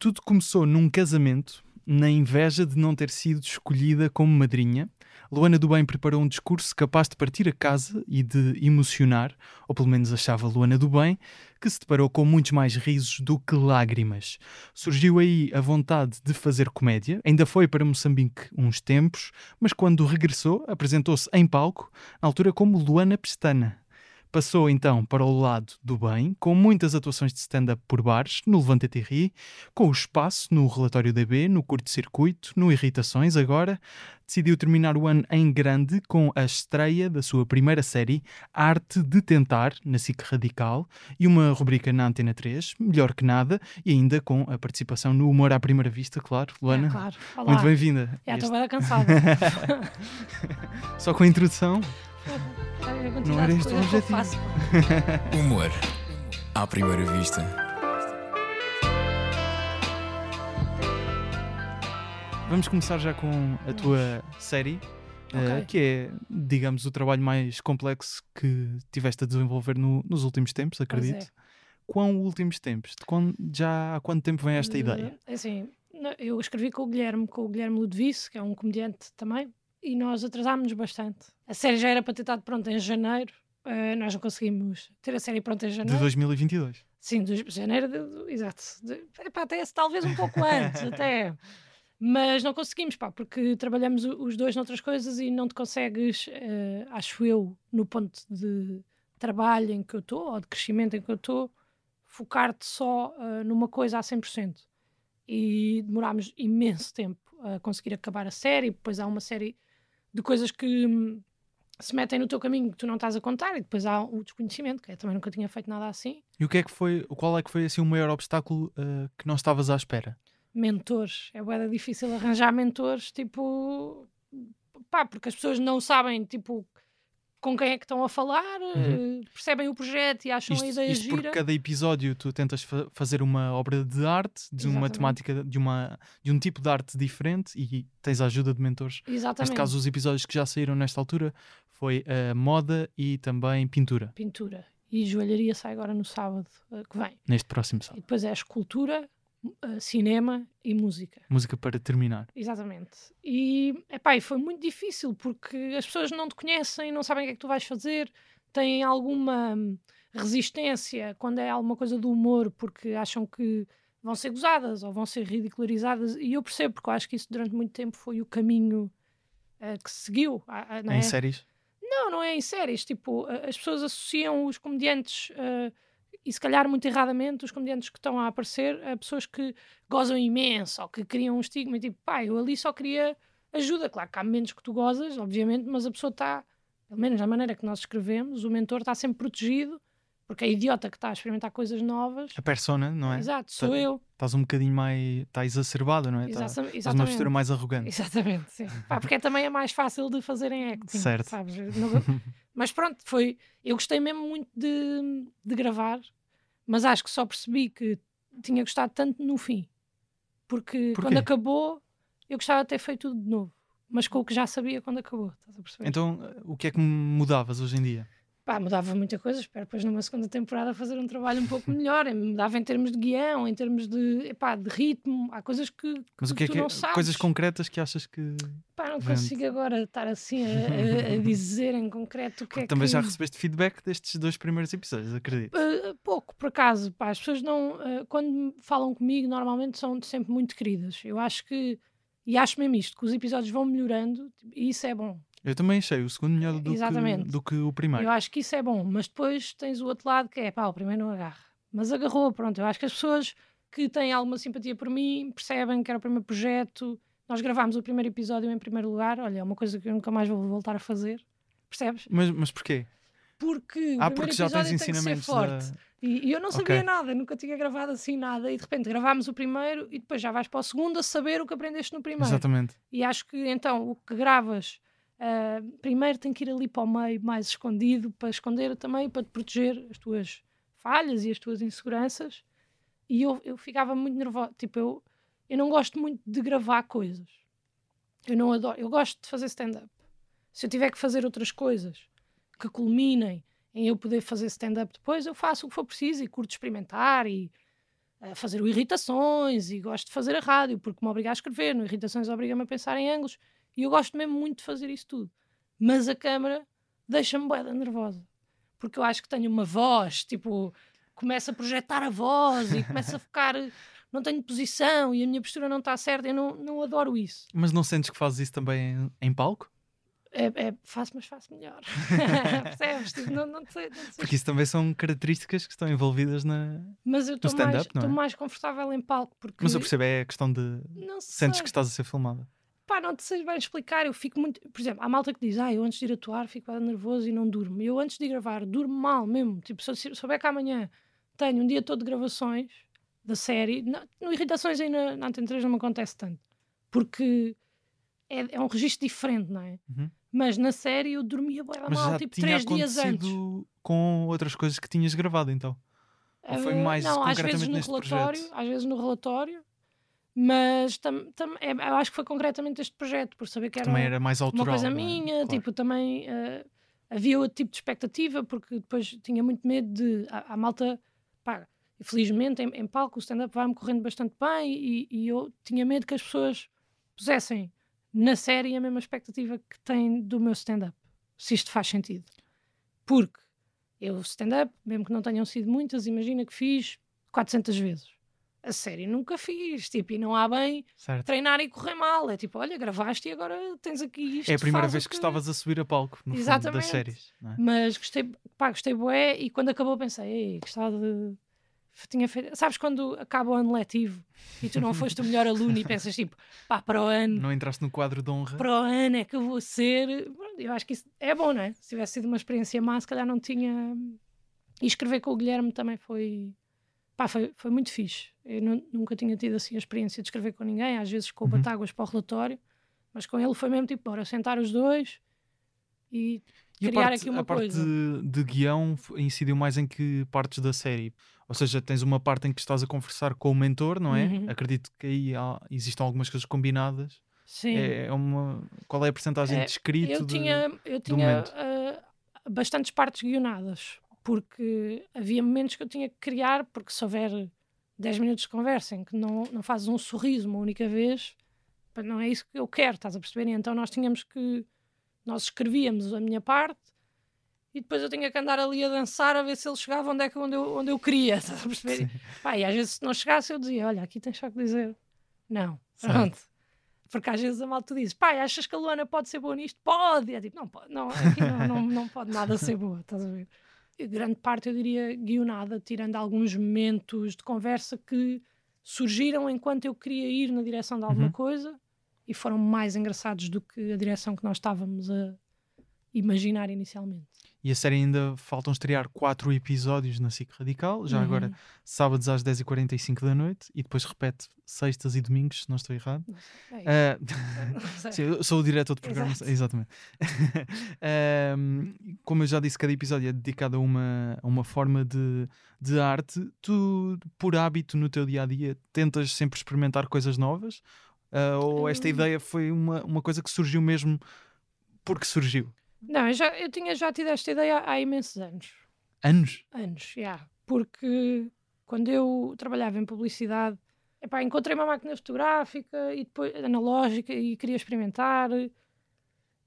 Tudo começou num casamento, na inveja de não ter sido escolhida como madrinha. Luana do Bem preparou um discurso capaz de partir a casa e de emocionar, ou pelo menos achava Luana do Bem, que se deparou com muitos mais risos do que lágrimas. Surgiu aí a vontade de fazer comédia, ainda foi para Moçambique uns tempos, mas quando regressou, apresentou-se em palco, na altura como Luana Pestana. Passou então para o lado do bem, com muitas atuações de stand-up por bares, no Levante Terri, com o espaço no Relatório DB, no Curto-Circuito, no Irritações agora. Decidiu terminar o ano em grande com a estreia da sua primeira série, Arte de Tentar, na SIC Radical, e uma rubrica na Antena 3, Melhor que Nada, e ainda com a participação no Humor à Primeira Vista, claro. Luana, É, claro. Olá. muito bem-vinda. Já estou bem cansada. Só com a introdução. É Não era este o objetivo. Humor à primeira vista. Vamos começar já com a tua série, eh, Ok. que é, digamos, o trabalho mais complexo que tiveste a desenvolver no- nos últimos tempos, Pois acredito. é. Quão últimos tempos? De quando- já há quanto tempo vem esta ideia? É assim, eu escrevi com o Guilherme, com o Guilherme Ludovice, que é um comediante também, e nós atrasámos-nos bastante. A série já era para ter estado pronta em janeiro, eh, nós não conseguimos ter a série pronta em De janeiro. 2022. Sim, de janeiro, de, de- exato. De, epá, até talvez um pouco antes, até. Mas não conseguimos, pá, porque trabalhamos os dois noutras coisas e não te consegues, eh, acho eu, no ponto de trabalho em que eu estou, ou de crescimento em que eu estou, focar-te só eh, numa coisa a 100%. E demorámos imenso tempo a conseguir acabar a série. Depois há uma série de coisas que hum, se metem no teu caminho que tu não estás a contar, e depois há o desconhecimento, que eu também nunca tinha feito nada assim. E o que é que foi, qual é que foi assim o maior obstáculo eh, que não estavas à espera? mentores. É bué difícil arranjar mentores, tipo, pá, porque as pessoas não sabem, tipo, com quem é que estão a falar, eh, percebem o projeto e acham a Uhum. Isto, ideia isto gira. porque cada episódio tu tentas fa- fazer uma obra de arte, de uma Exatamente. temática, de, uma, de um tipo de arte diferente e tens a ajuda de mentores. Exatamente. Neste caso, os episódios que já saíram nesta altura foi a moda e também pintura, Pintura. E joalharia sai agora no sábado eh, que vem. neste próximo E sábado. depois é escultura, eh, cinema e música. Música para terminar. Exatamente. E, epá, e foi muito difícil porque as pessoas não te conhecem, não sabem o que é que tu vais fazer, têm alguma hum, resistência quando é alguma coisa do humor porque acham que vão ser gozadas ou vão ser ridicularizadas. E eu percebo, porque eu acho que isso durante muito tempo foi o caminho eh, que se seguiu. não Em é? séries. Não, não é em séries. Tipo, as pessoas associam os comediantes, eh, e se calhar muito erradamente, os comediantes que estão a aparecer a pessoas que gozam imenso ou que criam um estigma. Tipo, pá, eu ali só queria ajuda. Claro que há momentos que tu gozas, obviamente, mas a pessoa está, pelo menos da maneira que nós escrevemos, o mentor está sempre protegido, porque é idiota que está a experimentar coisas novas. A persona, não é? Exato, sou Tá- eu. Estás um bocadinho mais. Está exacerbada, não é? Tá- Exata- Estás uma exatamente. postura mais arrogante. Exatamente, sim. Pá, porque é também é mais fácil de fazer em acting, Certo. sabes? Não- Mas pronto, foi. Eu gostei mesmo muito de, de gravar, mas acho que só percebi que tinha gostado tanto no fim. Porque Porquê? quando acabou, eu gostava de ter feito tudo de novo. Mas com o que já sabia quando acabou, estás a perceber? Então, o que é que mudavas hoje em dia? Pá, mudava muita coisa. Espero depois numa segunda temporada fazer um trabalho um pouco melhor. Mudava em termos de guião, em termos de, epá, de ritmo. Há coisas que, que Mas o que é que não sabes. coisas concretas que achas que Pá, não consigo agora estar assim a, a- a dizer em concreto o que é também que... já recebeste feedback destes dois primeiros episódios, acredito. Uh, pouco, por acaso. Pá, as pessoas não... uh, quando falam comigo, normalmente são sempre muito queridas. Eu acho que... E acho mesmo isto, que os episódios vão melhorando e isso é bom. Eu também achei o segundo melhor do, que, Exatamente. do que o primeiro. Eu acho que isso é bom. Mas depois tens o outro lado que é, pá, o primeiro não agarra. Mas agarrou, pronto. Eu acho que as pessoas que têm alguma simpatia por mim percebem que era o primeiro projeto. Nós gravámos o primeiro episódio em primeiro lugar. Olha, é uma coisa que eu nunca mais vou voltar a fazer. Percebes? Mas, mas porquê? Porque o Ah, primeiro porque já tens episódio tem que ser ensinamentos forte. da... E, e eu não sabia Ok. nada, nunca tinha gravado assim nada. E de repente gravámos o primeiro e depois já vais para o segundo a saber o que aprendeste no primeiro. Exatamente. E acho que então o que gravas ah, primeiro tem que ir ali para o meio, mais escondido, para esconder também, para te proteger as tuas falhas e as tuas inseguranças. E eu, eu ficava muito nervosa. Tipo, eu, eu não gosto muito de gravar coisas. Eu não adoro. Eu gosto de fazer stand-up. Se eu tiver que fazer outras coisas que culminem em eu poder fazer stand-up depois, eu faço o que for preciso e curto experimentar e a fazer o Irritações e gosto de fazer a rádio porque me obriga a escrever. No Irritações obriga-me a pensar em ângulos e eu gosto mesmo muito de fazer isso tudo. Mas a câmara deixa-me boeda nervosa porque eu acho que tenho uma voz, tipo, começa a projetar a voz e começa a ficar. Não tenho posição e a minha postura não está certa. Eu não, não adoro isso. Mas não sentes que fazes isso também em, palco? É, é, faço, mas faço melhor. Percebes? Tipo, não, não, sei, não sei. Porque isso também são características que estão envolvidas na. Mas eu estou mais, é? mais confortável em palco. Porque... Mas eu percebo, é a questão de. Não Sentes sei. que estás a ser filmada. Pá, não te sei bem explicar. Eu fico muito. Por exemplo, há malta que diz: Ah, eu antes de ir atuar fico nervoso e não durmo. Eu antes de gravar durmo mal mesmo. Tipo, se souber que amanhã tenho um dia todo de gravações da série, no, no Irritações aí na, na Antena 3 não me acontece tanto. Porque é, é um registro diferente, não é? Uhum. Mas na série eu dormia bem mal, tipo três dias antes. com outras coisas que tinhas gravado, então? Ou foi Eh, mais não, às vezes no relatório, projeto? às vezes no relatório, mas tam, tam, é, eu acho que foi concretamente este projeto, por saber que era, Também era mais uma autoral. coisa não é? minha, Claro. tipo, também eh, havia outro tipo de expectativa, porque depois tinha muito medo de a, a malta, pá, felizmente em, em palco o stand-up vai-me correndo bastante bem e, e eu tinha medo que as pessoas pusessem na série a mesma expectativa que têm do meu stand-up, se isto faz sentido. Porque eu stand-up, mesmo que não tenham sido muitas, imagina que fiz 400 vezes. A série nunca fiz, tipo, e não há bem Certo. treinar e correr mal. É tipo, olha, gravaste e agora tens aqui isto. É a primeira vez que estavas a subir a palco, no fundo, Exatamente. das séries. é? Mas gostei, pá, gostei bué e quando acabou pensei, ei, gostava de... Tinha feito... Sabes quando acaba o ano letivo e tu não foste o melhor aluno e pensas tipo, pá, para o ano, Não entraste no quadro de honra. para o ano é que eu vou ser... Eu acho que isso é bom, não é? Se tivesse sido uma experiência má, se calhar não tinha... E escrever com o Guilherme também foi... Pá, foi, foi muito fixe. Eu nu- nunca tinha tido assim a experiência de escrever com ninguém, às vezes com o Uhum. Batáguas para o relatório, mas com ele foi mesmo tipo, bora sentar os dois e E criar parte, aqui uma a parte coisa. de, de guião incidiu mais em que partes da série? Ou seja, tens uma parte em que estás a conversar com o mentor, não é? Uhum. Acredito que aí há, existam algumas coisas combinadas. Sim. É, é uma, qual é a porcentagem É, de escrito? eu de- tinha, eu tinha ah, bastantes partes guionadas, porque havia momentos que eu tinha que criar, porque se houver 10 minutos de conversa em que não, não fazes um sorriso uma única vez, não é isso que eu quero, estás a perceber? E então nós tínhamos que. Nós escrevíamos a minha parte e depois eu tinha que andar ali a dançar a ver se ele chegava onde, é que, onde, eu, onde eu queria, estás a perceber? Pá, e às vezes se não chegasse eu dizia: Olha, aqui tens só que dizer. Não, pronto. Porque às vezes a malta diz: Pai, achas que a Luana pode ser boa nisto? Pode! E é tipo: Não pode, não, aqui não, não, não pode nada ser boa, estás a ver? Grande parte, eu diria, guionada, tirando alguns momentos de conversa que surgiram enquanto eu queria ir na direção de alguma Uhum. coisa e foram mais engraçados do que a direção que nós estávamos a imaginar inicialmente. E a série ainda faltam estrear quatro episódios na SIC Radical, já agora Uhum. sábados às 10h45 da noite e depois repete sextas e domingos, se não estou errado. É sei. Sim, eu sou o diretor de programa, Exato. exatamente. Ahm, como eu já disse, cada episódio é dedicado a uma, a uma forma de, de arte. Tu, por hábito no teu dia a dia, tentas sempre experimentar coisas novas? Ah, ou esta Hum. ideia foi uma, uma coisa que surgiu mesmo porque surgiu? Não, eu, já, eu tinha já tido esta ideia há, há imensos anos. Anos? Anos, já. Porque quando eu trabalhava em publicidade, epá, encontrei uma máquina fotográfica e depois analógica e queria experimentar.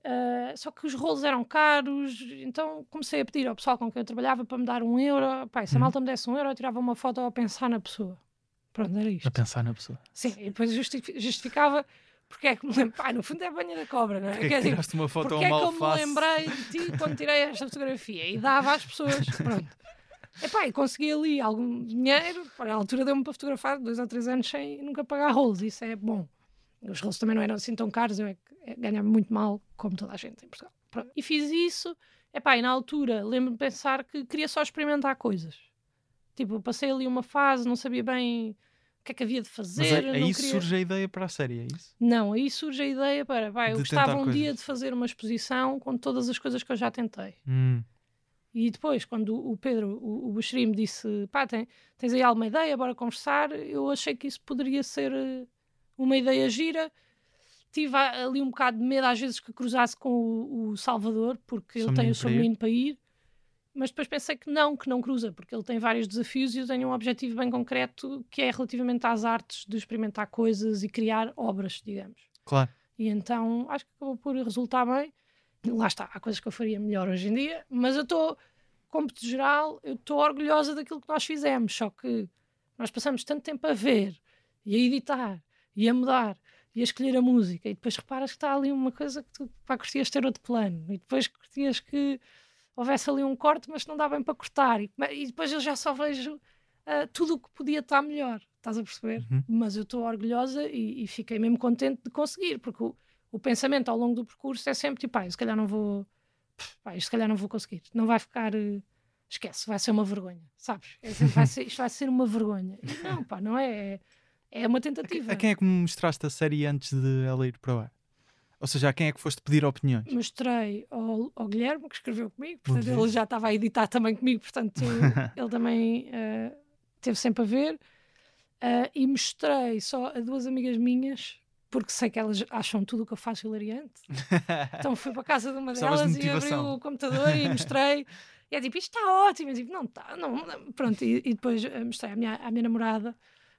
ah, só que os rolos eram caros, então comecei a pedir ao pessoal com quem eu trabalhava para me dar um euro. E se a Uhum. malta me desse um euro, eu tirava uma foto a pensar na pessoa. Pronto, era isto. A pensar na pessoa. Sim, e depois justi- justificava porque é que me lembro. Pá, no fundo é a banha da cobra, não é? Porque é Quer que dizer, uma foto porque é que eu me lembrei de ti quando tirei esta fotografia e dava às pessoas. Pronto. Epá, e consegui ali algum dinheiro, para a altura deu-me para fotografar dois ou três anos sem nunca pagar rolos, isso é bom. Os rolos também não eram assim tão caros, eu é que é, ganhava muito mal, como toda a gente em Portugal. Pronto. E fiz isso, epá, e na altura lembro-me de pensar que queria só experimentar coisas. Tipo, passei ali uma fase, não sabia bem o que é que havia de Mas fazer. aí, aí queria... surge a ideia para a série, é isso? Não, aí surge a ideia para, pá, eu gostava um coisas. dia de fazer uma exposição com todas as coisas que eu já tentei. Hum. E depois, quando o Pedro, o, o Buxeri, me disse, pá, tem- tens aí alguma ideia, bora conversar, eu achei que isso poderia ser eh, uma ideia gira. Tive ali um bocado de medo às vezes que cruzasse com o, o Salvador, porque ele tem menino o seu menino para ir. Mas depois pensei que não, que não cruza, porque ele tem vários desafios e eu tenho um objetivo bem concreto que é relativamente às artes de experimentar coisas e criar obras, digamos. Claro. E então acho que acabou por resultar bem. Lá está, há coisas que eu faria melhor hoje em dia, mas eu estou, como de geral, eu estou orgulhosa daquilo que nós fizemos, só que nós passamos tanto tempo a ver e a editar e a mudar e a escolher a música e depois reparas que está ali uma coisa que tu pá, curtias ter outro plano e depois curtias que houvesse ali um corte, mas não dá bem para cortar. E, e depois eu já só vejo uh, tudo o que podia estar melhor. Estás a perceber? Uhum. Mas eu estou orgulhosa e, e, fiquei mesmo contente de conseguir, porque o, o, pensamento ao longo do percurso é sempre tipo, ah, se calhar não vou, pá, isto se calhar não vou conseguir, não vai ficar. Uh, esquece, vai ser uma vergonha, sabes? É, vai ser, isto vai ser uma vergonha. E não, pá, não é, é, é uma tentativa. A, a quem é que me mostraste a série antes de ela ir para o ar? Ou seja, a quem é que foste pedir opiniões? Mostrei ao, ao Guilherme, que escreveu comigo, portanto ele já estava a editar também comigo, portanto ele também uh, teve sempre a ver. Uh, e mostrei só a duas amigas minhas, porque sei que elas acham tudo o que eu faço hilariante. então fui para a casa de uma delas de e abri o computador e mostrei. E é tipo, isto está ótimo. Eu não está, não. Pronto, e, e, depois eh, mostrei à minha, à minha namorada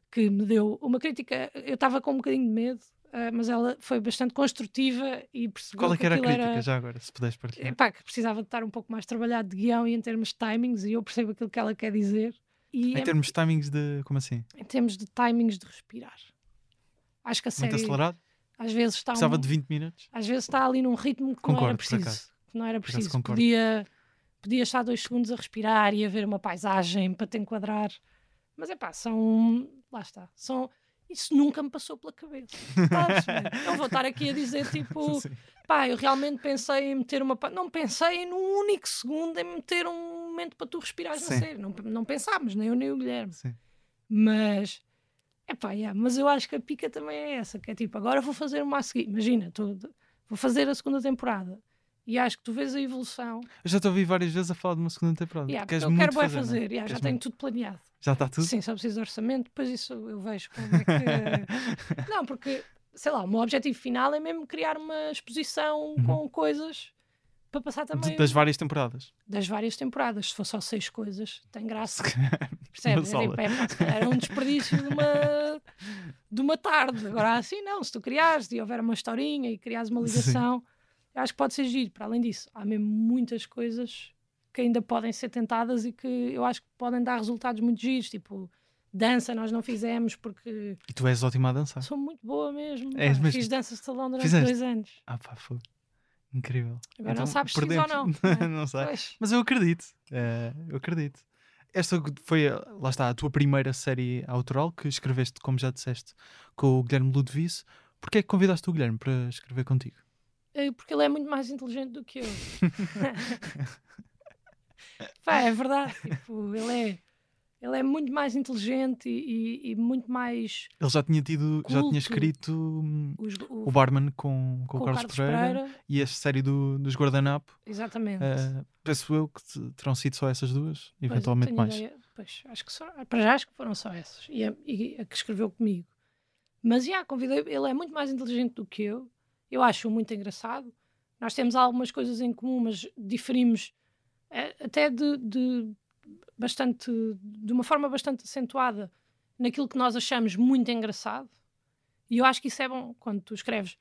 que me deu uma crítica. Eu estava com um bocadinho de medo, mas ela foi bastante construtiva e percebeu Qual é que era a crítica, era... já agora, se puderes partilhar? Epá, que precisava de estar um pouco mais trabalhado de guião e em termos de timings, e eu percebo aquilo que ela quer dizer. E em é... termos de timings de. como assim? Em termos de timings de respirar. Acho que a série. Muito acelerado? Às vezes está. Precisava um... de 20 minutos? Às vezes está ali num ritmo que concordo, não era preciso. Que não era preciso. Podia, podia estar dois segundos a respirar e a ver uma paisagem para te enquadrar. Mas é pá, são. Lá está. São isso nunca me passou pela cabeça. não vou estar aqui a dizer tipo, Sim. pá, eu realmente pensei em meter uma. Não pensei num único segundo em meter um momento para tu respirares Sim. na série. Não, não pensámos, nem eu nem o Guilherme. Sim. Mas, é pá, yeah, mas eu acho que a pica também é essa, que é tipo, agora vou fazer uma a seguir. Imagina, tô, vou fazer a segunda temporada. E acho que tu vês a evolução. Eu já te ouvi várias vezes a falar de uma segunda temporada. Yeah, eu quero bem fazer, fazer yeah, já tenho tudo planeado. Já está tudo? Sim, só preciso de orçamento, depois isso eu vejo como é que. não, porque, sei lá, o meu objetivo final é mesmo criar uma exposição uhum. com coisas para passar também. Das várias temporadas. Das várias temporadas. Se for só seis coisas, tem graça. Percebes? É, é, era um desperdício de uma, de uma tarde. Agora, assim, não. Se tu criares e houver uma historinha e criares uma ligação, eu acho que pode ser giro. Para além disso, há mesmo muitas coisas que ainda podem ser tentadas e que eu acho que podem dar resultados muito giros, tipo dança nós não fizemos porque... E tu és ótima a dançar. Sou muito boa mesmo. És mesmo. Fiz dança de salão durante Fizeste? dois anos. Ah pá, foi incrível. Agora então, não sabes se ou não. não, não sei. Pois. Mas eu acredito. É, eu acredito. Esta foi, lá está, a tua primeira série autoral que escreveste, como já disseste, com o Guilherme Ludwig. Porquê é que convidaste o Guilherme para escrever contigo? Eh, porque ele é muito mais inteligente do que eu. Pá, é verdade. Tipo, ele é. Ele é muito mais inteligente e, e, e muito mais. Ele já tinha tido, culto. já tinha escrito hum, Os, o, o, Barman com, com, com o Carlos, Carlos Pereira, Pereira, e a série do, dos Guardanapo. Exatamente. Uh, penso eu que terão sido só essas duas, pois, eventualmente mais. Ideia. Pois, acho que só, para já acho que foram só essas. E a, e a que escreveu comigo. Mas já, convidei. Ele é muito mais inteligente do que eu. Eu acho muito engraçado. Nós temos algumas coisas em comum, mas diferimos é, até de, de, bastante, de uma forma bastante acentuada naquilo que nós achamos muito engraçado. E eu acho que isso é bom quando tu escreves.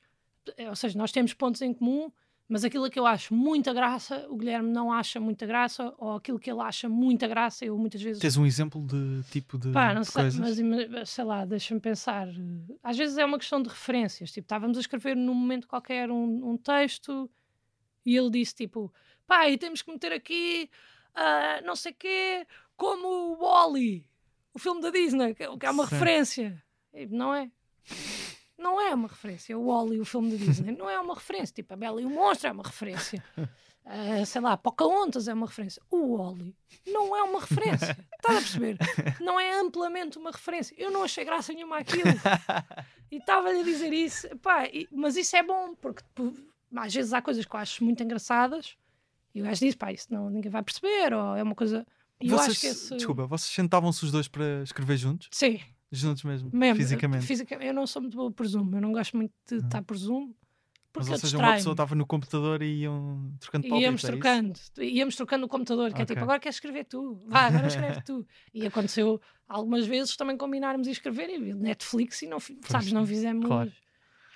É, ou seja, nós temos pontos em comum, mas aquilo que eu acho muita graça, o Guilherme não acha muita graça, ou aquilo que ele acha muita graça, eu muitas vezes. Tens um exemplo de tipo de. Pá, não sei, coisas? mas sei lá, deixa-me pensar. Às vezes é uma questão de referências. Tipo, estávamos a escrever num momento qualquer um, um texto e ele disse tipo pá, e temos que meter aqui uh, não sei quê, como o Wally, o filme da Disney, que, que é uma Sim. referência. E não é? Não é uma referência. O Wally, o filme da Disney, não é uma referência. Tipo, a Bela e o Monstro é uma referência. Uh, sei lá, Pocahontas é uma referência. O Wally não é uma referência. Estás a perceber? Não é amplamente uma referência. Eu não achei graça nenhuma aquilo. E estava-lhe a dizer isso. Pá, e, mas isso é bom, porque às vezes há coisas que eu acho muito engraçadas e o gajo disse, pá, isso não, ninguém vai perceber, ou é uma coisa... E vocês, eu acho que esse... Desculpa, vocês sentavam-se os dois para escrever juntos? Sim. Juntos mesmo, mesmo fisicamente? fisicamente? Eu não sou muito boa por Zoom, eu não gosto muito de estar por Zoom, Mas, Porque ou eu seja, uma pessoa estava no computador e iam trocando palpites, Íamos é isso? trocando, íamos trocando o computador, que é Ok. tipo, agora queres escrever tu, vá, agora escreve tu. E aconteceu algumas vezes também combinarmos e escrever e Netflix e não, fi- sabes, não fizemos claro.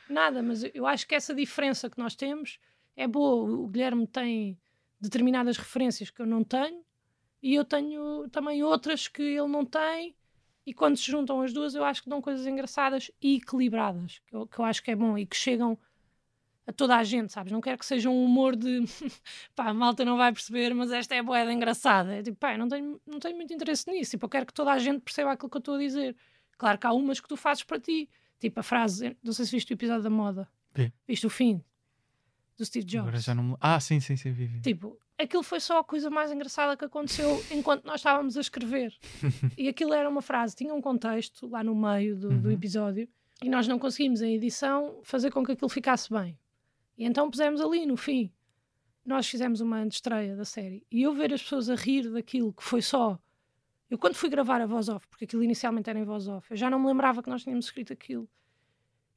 nada, mas eu acho que essa diferença que nós temos é boa. O Guilherme tem determinadas referências que eu não tenho e eu tenho também outras que ele não tem. E quando se juntam as duas, eu acho que dão coisas engraçadas e equilibradas, que eu, que eu acho que é bom e que chegam a toda a gente, sabes? Não quero que seja um humor de pá, a malta não vai perceber, mas esta é boeda engraçada. É tipo, pá, não tenho, não tenho muito interesse nisso. Tipo, eu quero que toda a gente perceba aquilo que eu estou a dizer. Claro que há umas que tu fazes para ti. Tipo a frase, não sei se viste o episódio da moda. Vi. Viste o fim do Steve Jobs. Agora já não. Ah, sim, sim, sim, vi, vi. Tipo, aquilo foi só a coisa mais engraçada que aconteceu enquanto nós estávamos a escrever. e aquilo era uma frase, tinha um contexto lá no meio do, do Uhum. episódio e nós não conseguimos, em edição, fazer com que aquilo ficasse bem. E então pusemos ali no fim. Nós fizemos uma estreia da série e eu ver as pessoas a rir daquilo que foi só. Eu, quando fui gravar a voz off, porque aquilo inicialmente era em voz off, eu já não me lembrava que nós tínhamos escrito aquilo.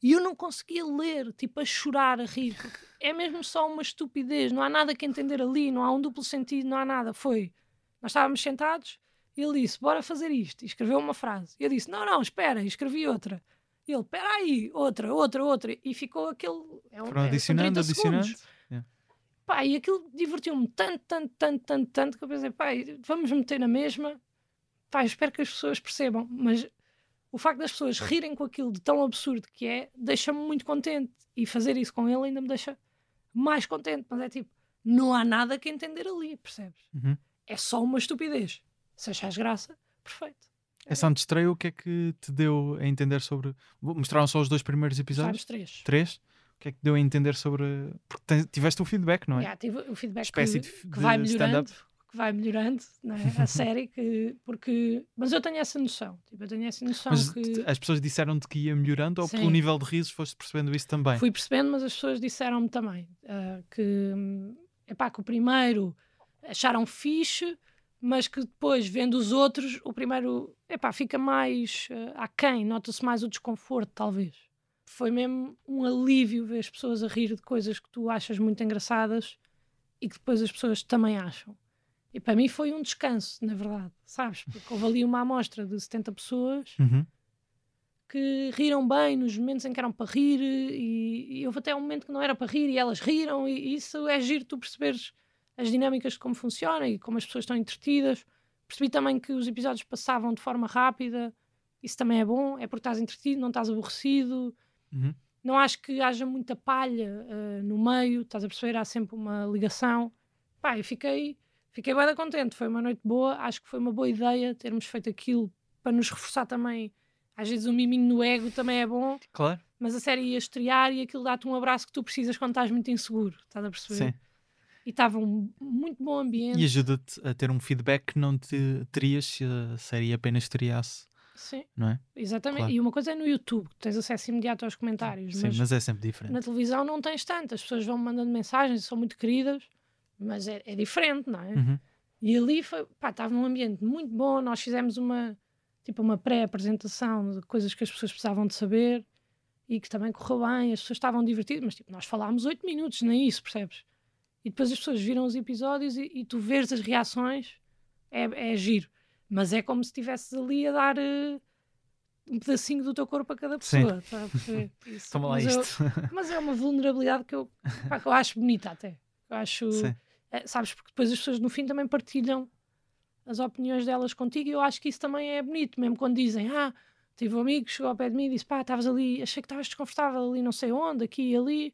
E eu não conseguia ler, tipo, a chorar, a rir, é mesmo só uma estupidez, não há nada que entender ali, não há um duplo sentido, não há nada. Foi, nós estávamos sentados, e ele disse, bora fazer isto, e escreveu uma frase. E eu disse, não, não, espera, e escrevi outra. E ele, espera aí, outra, outra, outra, e ficou aquele... É um, Foram é, adicionando, 30 adicionando. segundos. Yeah. Pá, e aquilo divertiu-me tanto, tanto, tanto, tanto, tanto, que eu pensei, pá, vamos meter na mesma, pá, eu espero que as pessoas percebam, mas o facto das pessoas rirem com aquilo de tão absurdo que é, deixa-me muito contente. E fazer isso com ele ainda me deixa mais contente. Mas é tipo, não há nada que entender ali, percebes? Uhum. É só uma estupidez. Se achas graça, perfeito. Essa antestreia, o que é que te deu a entender sobre. Mostraram só os dois primeiros episódios? Três. Três? O que é que te deu a entender sobre. Porque tiveste o feedback, não é? Yeah, tive o feedback Espécie que, de- que vai melhorando. Que vai melhorando, não é? a série, que, porque... Mas eu tenho essa noção, tipo, eu tenho essa noção Mas que... as pessoas disseram-te que ia melhorando ou Sim. pelo nível de risos foste percebendo isso também? Fui percebendo, mas as pessoas disseram-me também ah, que, epá, que o primeiro acharam fixe, mas que depois, vendo os outros, o primeiro epá, fica mais ah, aquém, nota-se mais o desconforto, talvez. Foi mesmo um alívio ver as pessoas a rir de coisas que tu achas muito engraçadas e que depois as pessoas também acham. E para mim foi um descanso, na verdade, sabes? Porque houve ali uma amostra de 70 pessoas Uhum. que riram bem nos momentos em que eram para rir e, e houve até um momento que não era para rir e elas riram e isso é giro tu perceberes as dinâmicas de como funciona e como as pessoas estão entretidas. Percebi também que os episódios passavam de forma rápida, isso também é bom, é porque estás entretido, não estás aborrecido. Uhum. Não acho que haja muita palha eh, no meio, estás a perceber? Há sempre uma ligação. Pá, eu fiquei, fiquei bem contente, foi uma noite boa, acho que foi uma boa ideia termos feito aquilo para nos reforçar também. Às vezes um miminho no ego também é bom, Claro, mas a série ia estrear e aquilo dá-te um abraço que tu precisas quando estás muito inseguro, estás a perceber? sim. E estava um muito bom ambiente. E ajuda-te a ter um feedback que não te terias se a série apenas estreasse, Sim, não é? exatamente. Claro. E uma coisa é no YouTube, que tens acesso imediato aos comentários, Sim, mas, mas é sempre diferente. na televisão não tens tanto. As pessoas vão mandando mensagens, são muito queridas, mas é, é diferente, não é? Uhum. E ali foi, pá, estava num ambiente muito bom. Nós fizemos uma, tipo, uma pré-apresentação de coisas que as pessoas precisavam de saber e que também correu bem. As pessoas estavam divertidas, mas tipo, nós falámos oito minutos, nem isso, percebes? E depois as pessoas viram os episódios e, e tu vês as reações, é, é giro. Mas é como se estivesses ali a dar eh, um pedacinho do teu corpo a cada pessoa. Tá. Toma lá mas, eu- isto. mas é uma vulnerabilidade que eu, pá, que eu acho bonita até. Eu acho. Sim. É, sabes, porque depois as pessoas no fim também partilham as opiniões delas contigo e eu acho que isso também é bonito, mesmo quando dizem, ah, tive um amigo chegou ao pé de mim e disse, pá, estavas ali, achei que estavas desconfortável ali não sei onde, aqui e ali,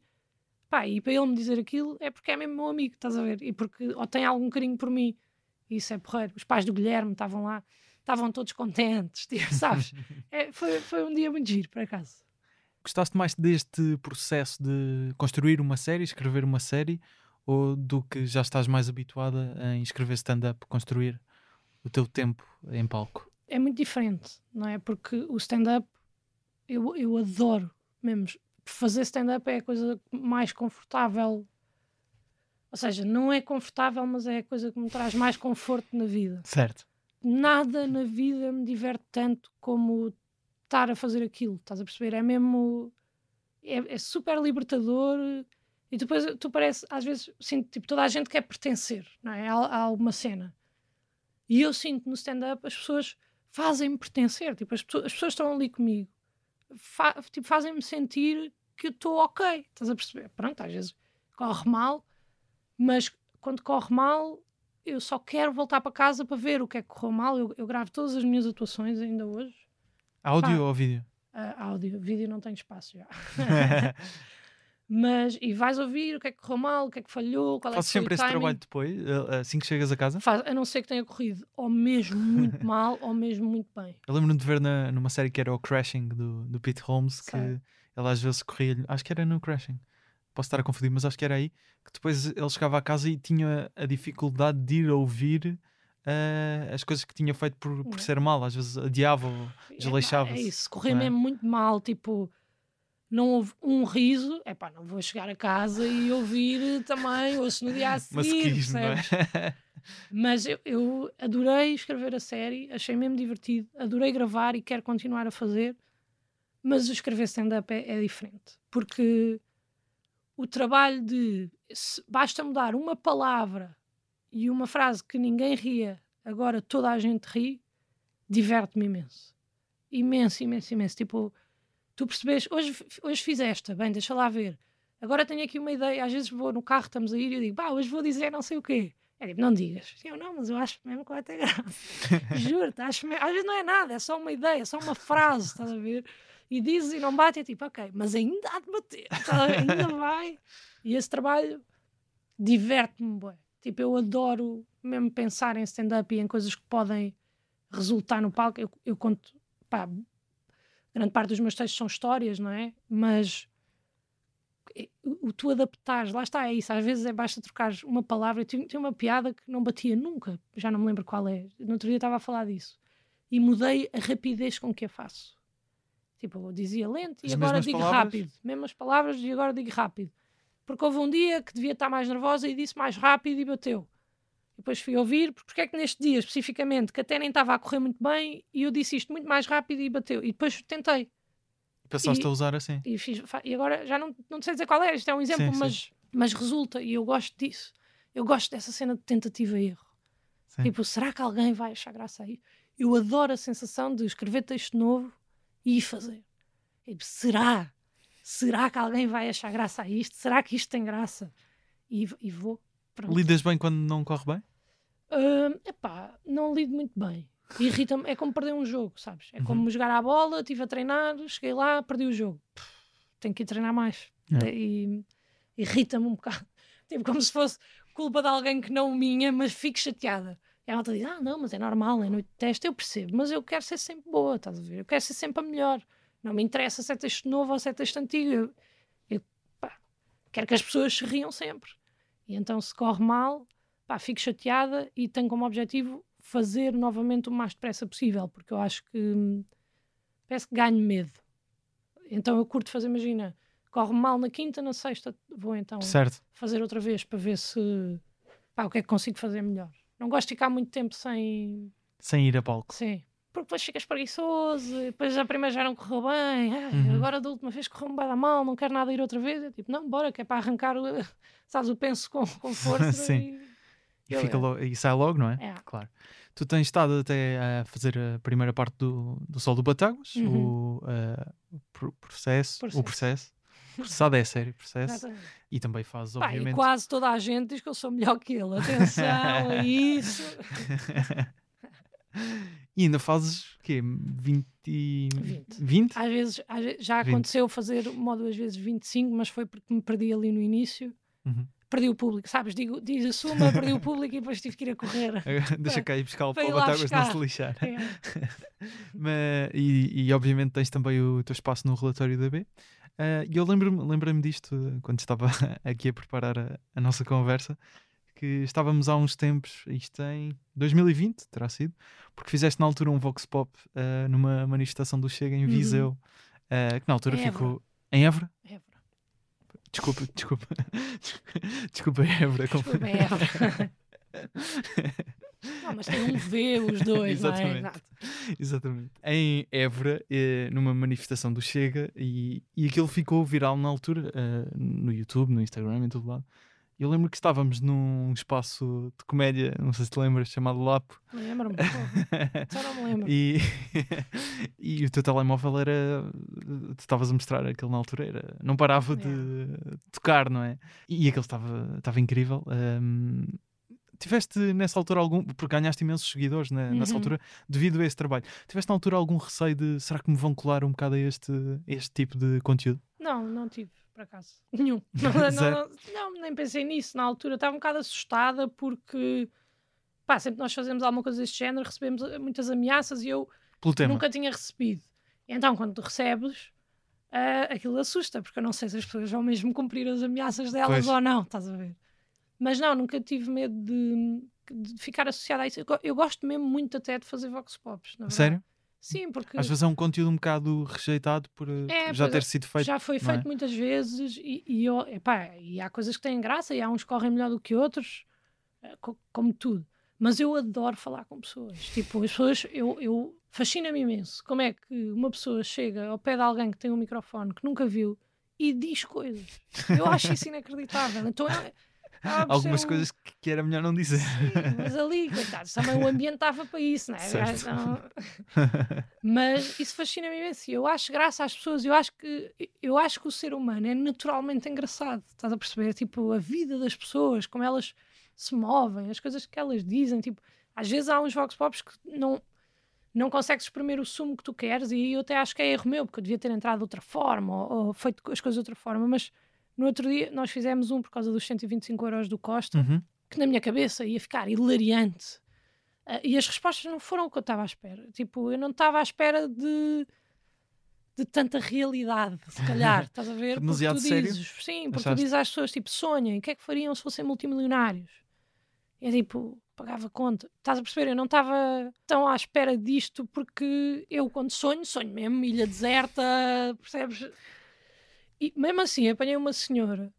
pá, e para ele me dizer aquilo é porque é mesmo meu amigo, estás a ver, e porque ou tem algum carinho por mim, isso é porreiro. Os pais do Guilherme estavam lá, estavam todos contentes, tipo, sabes? É, foi, foi um dia muito giro, por acaso. Gostaste mais deste processo de construir uma série, escrever uma série, ou do que já estás mais habituada em escrever stand-up, construir o teu tempo em palco? é muito diferente, não é? Porque o stand-up eu, eu adoro mesmo. Fazer stand-up é a coisa mais confortável. Ou seja, não é confortável, mas é a coisa que me traz mais conforto na vida. Certo. Nada na vida me diverte tanto como estar a fazer aquilo. Estás a perceber? É mesmo. É, é super libertador. E depois tu parece, às vezes, sinto, tipo, toda a gente quer pertencer, não é? A, a alguma cena. E eu sinto no stand-up as pessoas fazem-me pertencer, tipo, as, pessoas, as pessoas estão ali comigo, fa, tipo, fazem-me sentir que eu estou ok, estás a perceber? Pronto, às vezes corre mal, mas quando corre mal, eu só quero voltar para casa para ver o que é que correu mal. Eu, eu gravo todas as minhas atuações ainda hoje. Áudio Pá. ou vídeo? Uh, áudio, vídeo não tem espaço já. Mas, e vais ouvir o que é que correu mal, o que é que falhou, qual é que sempre esse timing. trabalho depois, eh, assim que chegas a casa? Faz, a não ser que tenha corrido ou mesmo muito mal ou mesmo muito bem. Eu lembro-me de ver na, numa série que era o Crashing do, do Pete Holmes, que Sei. ele às vezes corria, acho que era no Crashing, posso estar a confundir, mas acho que era aí, que depois ele chegava a casa e tinha a dificuldade de ir ouvir eh, as coisas que tinha feito por, por É. ser mal, às vezes adiava ou desleixava-se. É isso, correr é? mesmo muito mal, tipo, não houve um riso, é pá, não vou chegar a casa e ouvir também, ouço no dia a seguir, Masoquismo, não percebes? é? Mas eu, eu adorei escrever a série, achei mesmo divertido, adorei gravar e quero continuar a fazer, mas o escrever stand-up é, é diferente, porque o trabalho de basta mudar uma palavra e uma frase que ninguém ria, agora toda a gente ri, diverte-me imenso. Imenso, imenso, imenso. Tipo, tu percebes, hoje, hoje fiz esta, bem, deixa lá ver. Agora tenho aqui uma ideia, às vezes vou no carro, estamos a ir e eu digo, pá, hoje vou dizer não sei o quê. É tipo, não digas. Eu não, mas eu acho mesmo que vai ter graça. Juro-te, acho mesmo. Às vezes não é nada, é só uma ideia, é só uma frase, estás a ver? E dizes e não bate, é tipo, ok, mas ainda há de bater, ver? ainda vai. E esse trabalho diverte-me, bué. Tipo, eu adoro mesmo pensar em stand-up e em coisas que podem resultar no palco. Eu, eu conto, pá, grande parte dos meus textos são histórias, não é? Mas eh, o, tu adaptares, lá está, é isso. Às vezes é basta trocar uma palavra. Eu tinha, tinha uma piada que não batia nunca, já não me lembro qual é. No outro dia estava a falar disso. E mudei a rapidez com que a faço. Tipo, eu dizia lento e As agora digo palavras? rápido. Mesmas palavras e agora digo rápido. Porque houve um dia que devia estar mais nervosa e disse mais rápido e bateu. Depois fui ouvir, porque é que neste dia especificamente, que até nem estava a correr muito bem, e eu disse isto muito mais rápido e bateu. E depois tentei. Passaste E- a usar assim. E, fiz, e agora já não, não sei dizer qual é, isto é um exemplo, Sim, sim. mas, mas resulta e eu gosto disso. Eu gosto dessa cena de tentativa e erro. Sim. Tipo, será que alguém vai achar graça aí? Eu adoro a sensação de escrever texto novo e ir fazer. Tipo, será? Será que alguém vai achar graça a isto? Será que isto tem graça? E, e vou. Pronto. Lidas bem quando não corre bem? Hum, epá, não lido muito bem. Irrita-me, é como perder um jogo, sabes? É como jogar à bola, estive a treinar, cheguei lá, perdi o jogo. Tenho que ir treinar mais. É. E irrita-me um bocado. Tipo, como se fosse culpa de alguém que não minha, mas fico chateada. E a malta diz: Ah, não, mas é normal, é noite de teste. Eu percebo, mas eu quero ser sempre boa, estás a ver? Eu quero ser sempre a melhor. Não me interessa se é texto novo ou se é texto antigo. Eu, eu, pá, quero que as pessoas se riam sempre. E então, se corre mal, pá, fico chateada e tenho como objetivo fazer novamente o mais depressa possível, porque eu acho que hum, parece que ganho medo. Então eu curto fazer, imagina, corre mal na quinta, na sexta vou então Certo. fazer outra vez para ver se pá, o que é que consigo fazer melhor. Não gosto de ficar muito tempo sem. Sem ir a palco. Sim. Porque depois ficas preguiçoso, e depois a primeira já não correu bem, Uhum. agora da última vez correu-me bem da mal, não quero nada ir outra vez. É tipo, não, bora, que é para arrancar o, sabes, o penso com, com força. Sim. E, E, eu- fica logo, e sai logo, não é? É. Claro. Tu tens estado até a fazer a primeira parte do, do Sol do Batáguas, Uhum. o, eh, o pro- processo, Processo. o processo. Processado é sério, processo. Exatamente. E também fazes, Pá, obviamente. quase toda a gente diz que eu sou melhor que ele. Atenção a isso. E ainda fazes o quê? 20? e- 20. 20? Às vezes, já 20. aconteceu fazer uma ou duas vezes 25, mas foi porque me perdi ali no início. Uhum. Perdi o público, sabes? Digo, diz a suma, perdi o público e depois tive que ir a correr. Deixa cá ir buscar o pau lá Batáguas não se lixar. É. Mas- e, e, obviamente tens também o teu espaço no relatório da B. Ah, E eu lembro-me lembrei disto quando estava aqui a preparar a, a nossa conversa, que estávamos há uns tempos, isto em 2020, terá sido, porque fizeste na altura um Vox Pop ah, numa manifestação do Chega em Uhum. Viseu, ah, que na altura Em Évora. ficou em Évora. Évora. Desculpa, desculpa, desculpa, Évora. Desculpa, é Évora. Não, mas tem um V, os dois, não é? Exatamente. Exatamente. Em Évora, eh, numa manifestação do Chega, e, e aquilo ficou viral na altura, eh, no YouTube, no Instagram, em todo lado. Eu lembro que estávamos num espaço de comédia, não sei se te lembras, chamado Lapo. Lembro-me. Só não me lembro. E, e o teu telemóvel era. Tu estavas a mostrar aquele na altura, era, não parava de tocar, não é? E aquele estava, estava incrível. Ahm, tiveste nessa altura algum. Porque ganhaste imensos seguidores né, nessa Uhum. altura, devido a esse trabalho. Tiveste na altura algum receio de será que me vão colar um bocado a este, este tipo de conteúdo? Não, não tive, por acaso. Nenhum. Não, não, não, nem pensei nisso na altura. Estava um bocado assustada porque, pá, sempre nós fazemos alguma coisa deste género, recebemos eh, muitas ameaças e eu nunca tinha recebido. Então, quando tu recebes, ah, aquilo assusta, porque eu não sei se as pessoas vão mesmo cumprir as ameaças delas Pois. ou não, estás a ver? Mas não, nunca tive medo de, de ficar associada a isso. Eu, eu gosto mesmo muito até de fazer vox pops, na verdade. Sério? Sim, porque Às vezes é um conteúdo um bocado rejeitado por eh, É, já ter é. sido feito. já foi não é? feito muitas vezes e, e, eu- epá, e há coisas que têm graça e há uns que correm melhor do que outros, eh, co- como tudo. Mas eu adoro falar com pessoas. Tipo, as pessoas, eu, eu fascina-me imenso como é que uma pessoa chega ao pé de alguém que tem um microfone que nunca viu e diz coisas. Eu acho isso inacreditável. Então é, por Algumas um- coisas que, que era melhor não dizer. Sim, mas ali, coitados, também o ambiente estava para isso, não é? Então, mas isso fascina-me imenso. Eu acho graça às pessoas, eu acho que eu acho que o ser humano é naturalmente engraçado. Estás a perceber? Tipo, a vida das pessoas, como elas se movem, as coisas que elas dizem. Tipo, às vezes há uns vox pops que não, não consegues exprimir o sumo que tu queres, e eu até acho que é erro meu, porque eu devia ter entrado de outra forma ou, ou feito as coisas de outra forma. Mas no outro dia nós fizemos um por causa dos 125 euros do Costa Uhum. que na minha cabeça ia ficar hilariante. Ah, e as respostas não foram o que eu estava à espera. Tipo, eu não estava à espera de, de tanta realidade, se calhar. Estás a ver? Porque Demasiado sério? dizes, sim, porque Achaste? tu dizes às pessoas, tipo, sonhem, o que é que fariam se fossem multimilionários? E é tipo, pagava conta. Estás a perceber? Eu não estava tão à espera disto porque eu, quando sonho, sonho mesmo, ilha deserta, percebes? E mesmo assim, apanhei uma senhora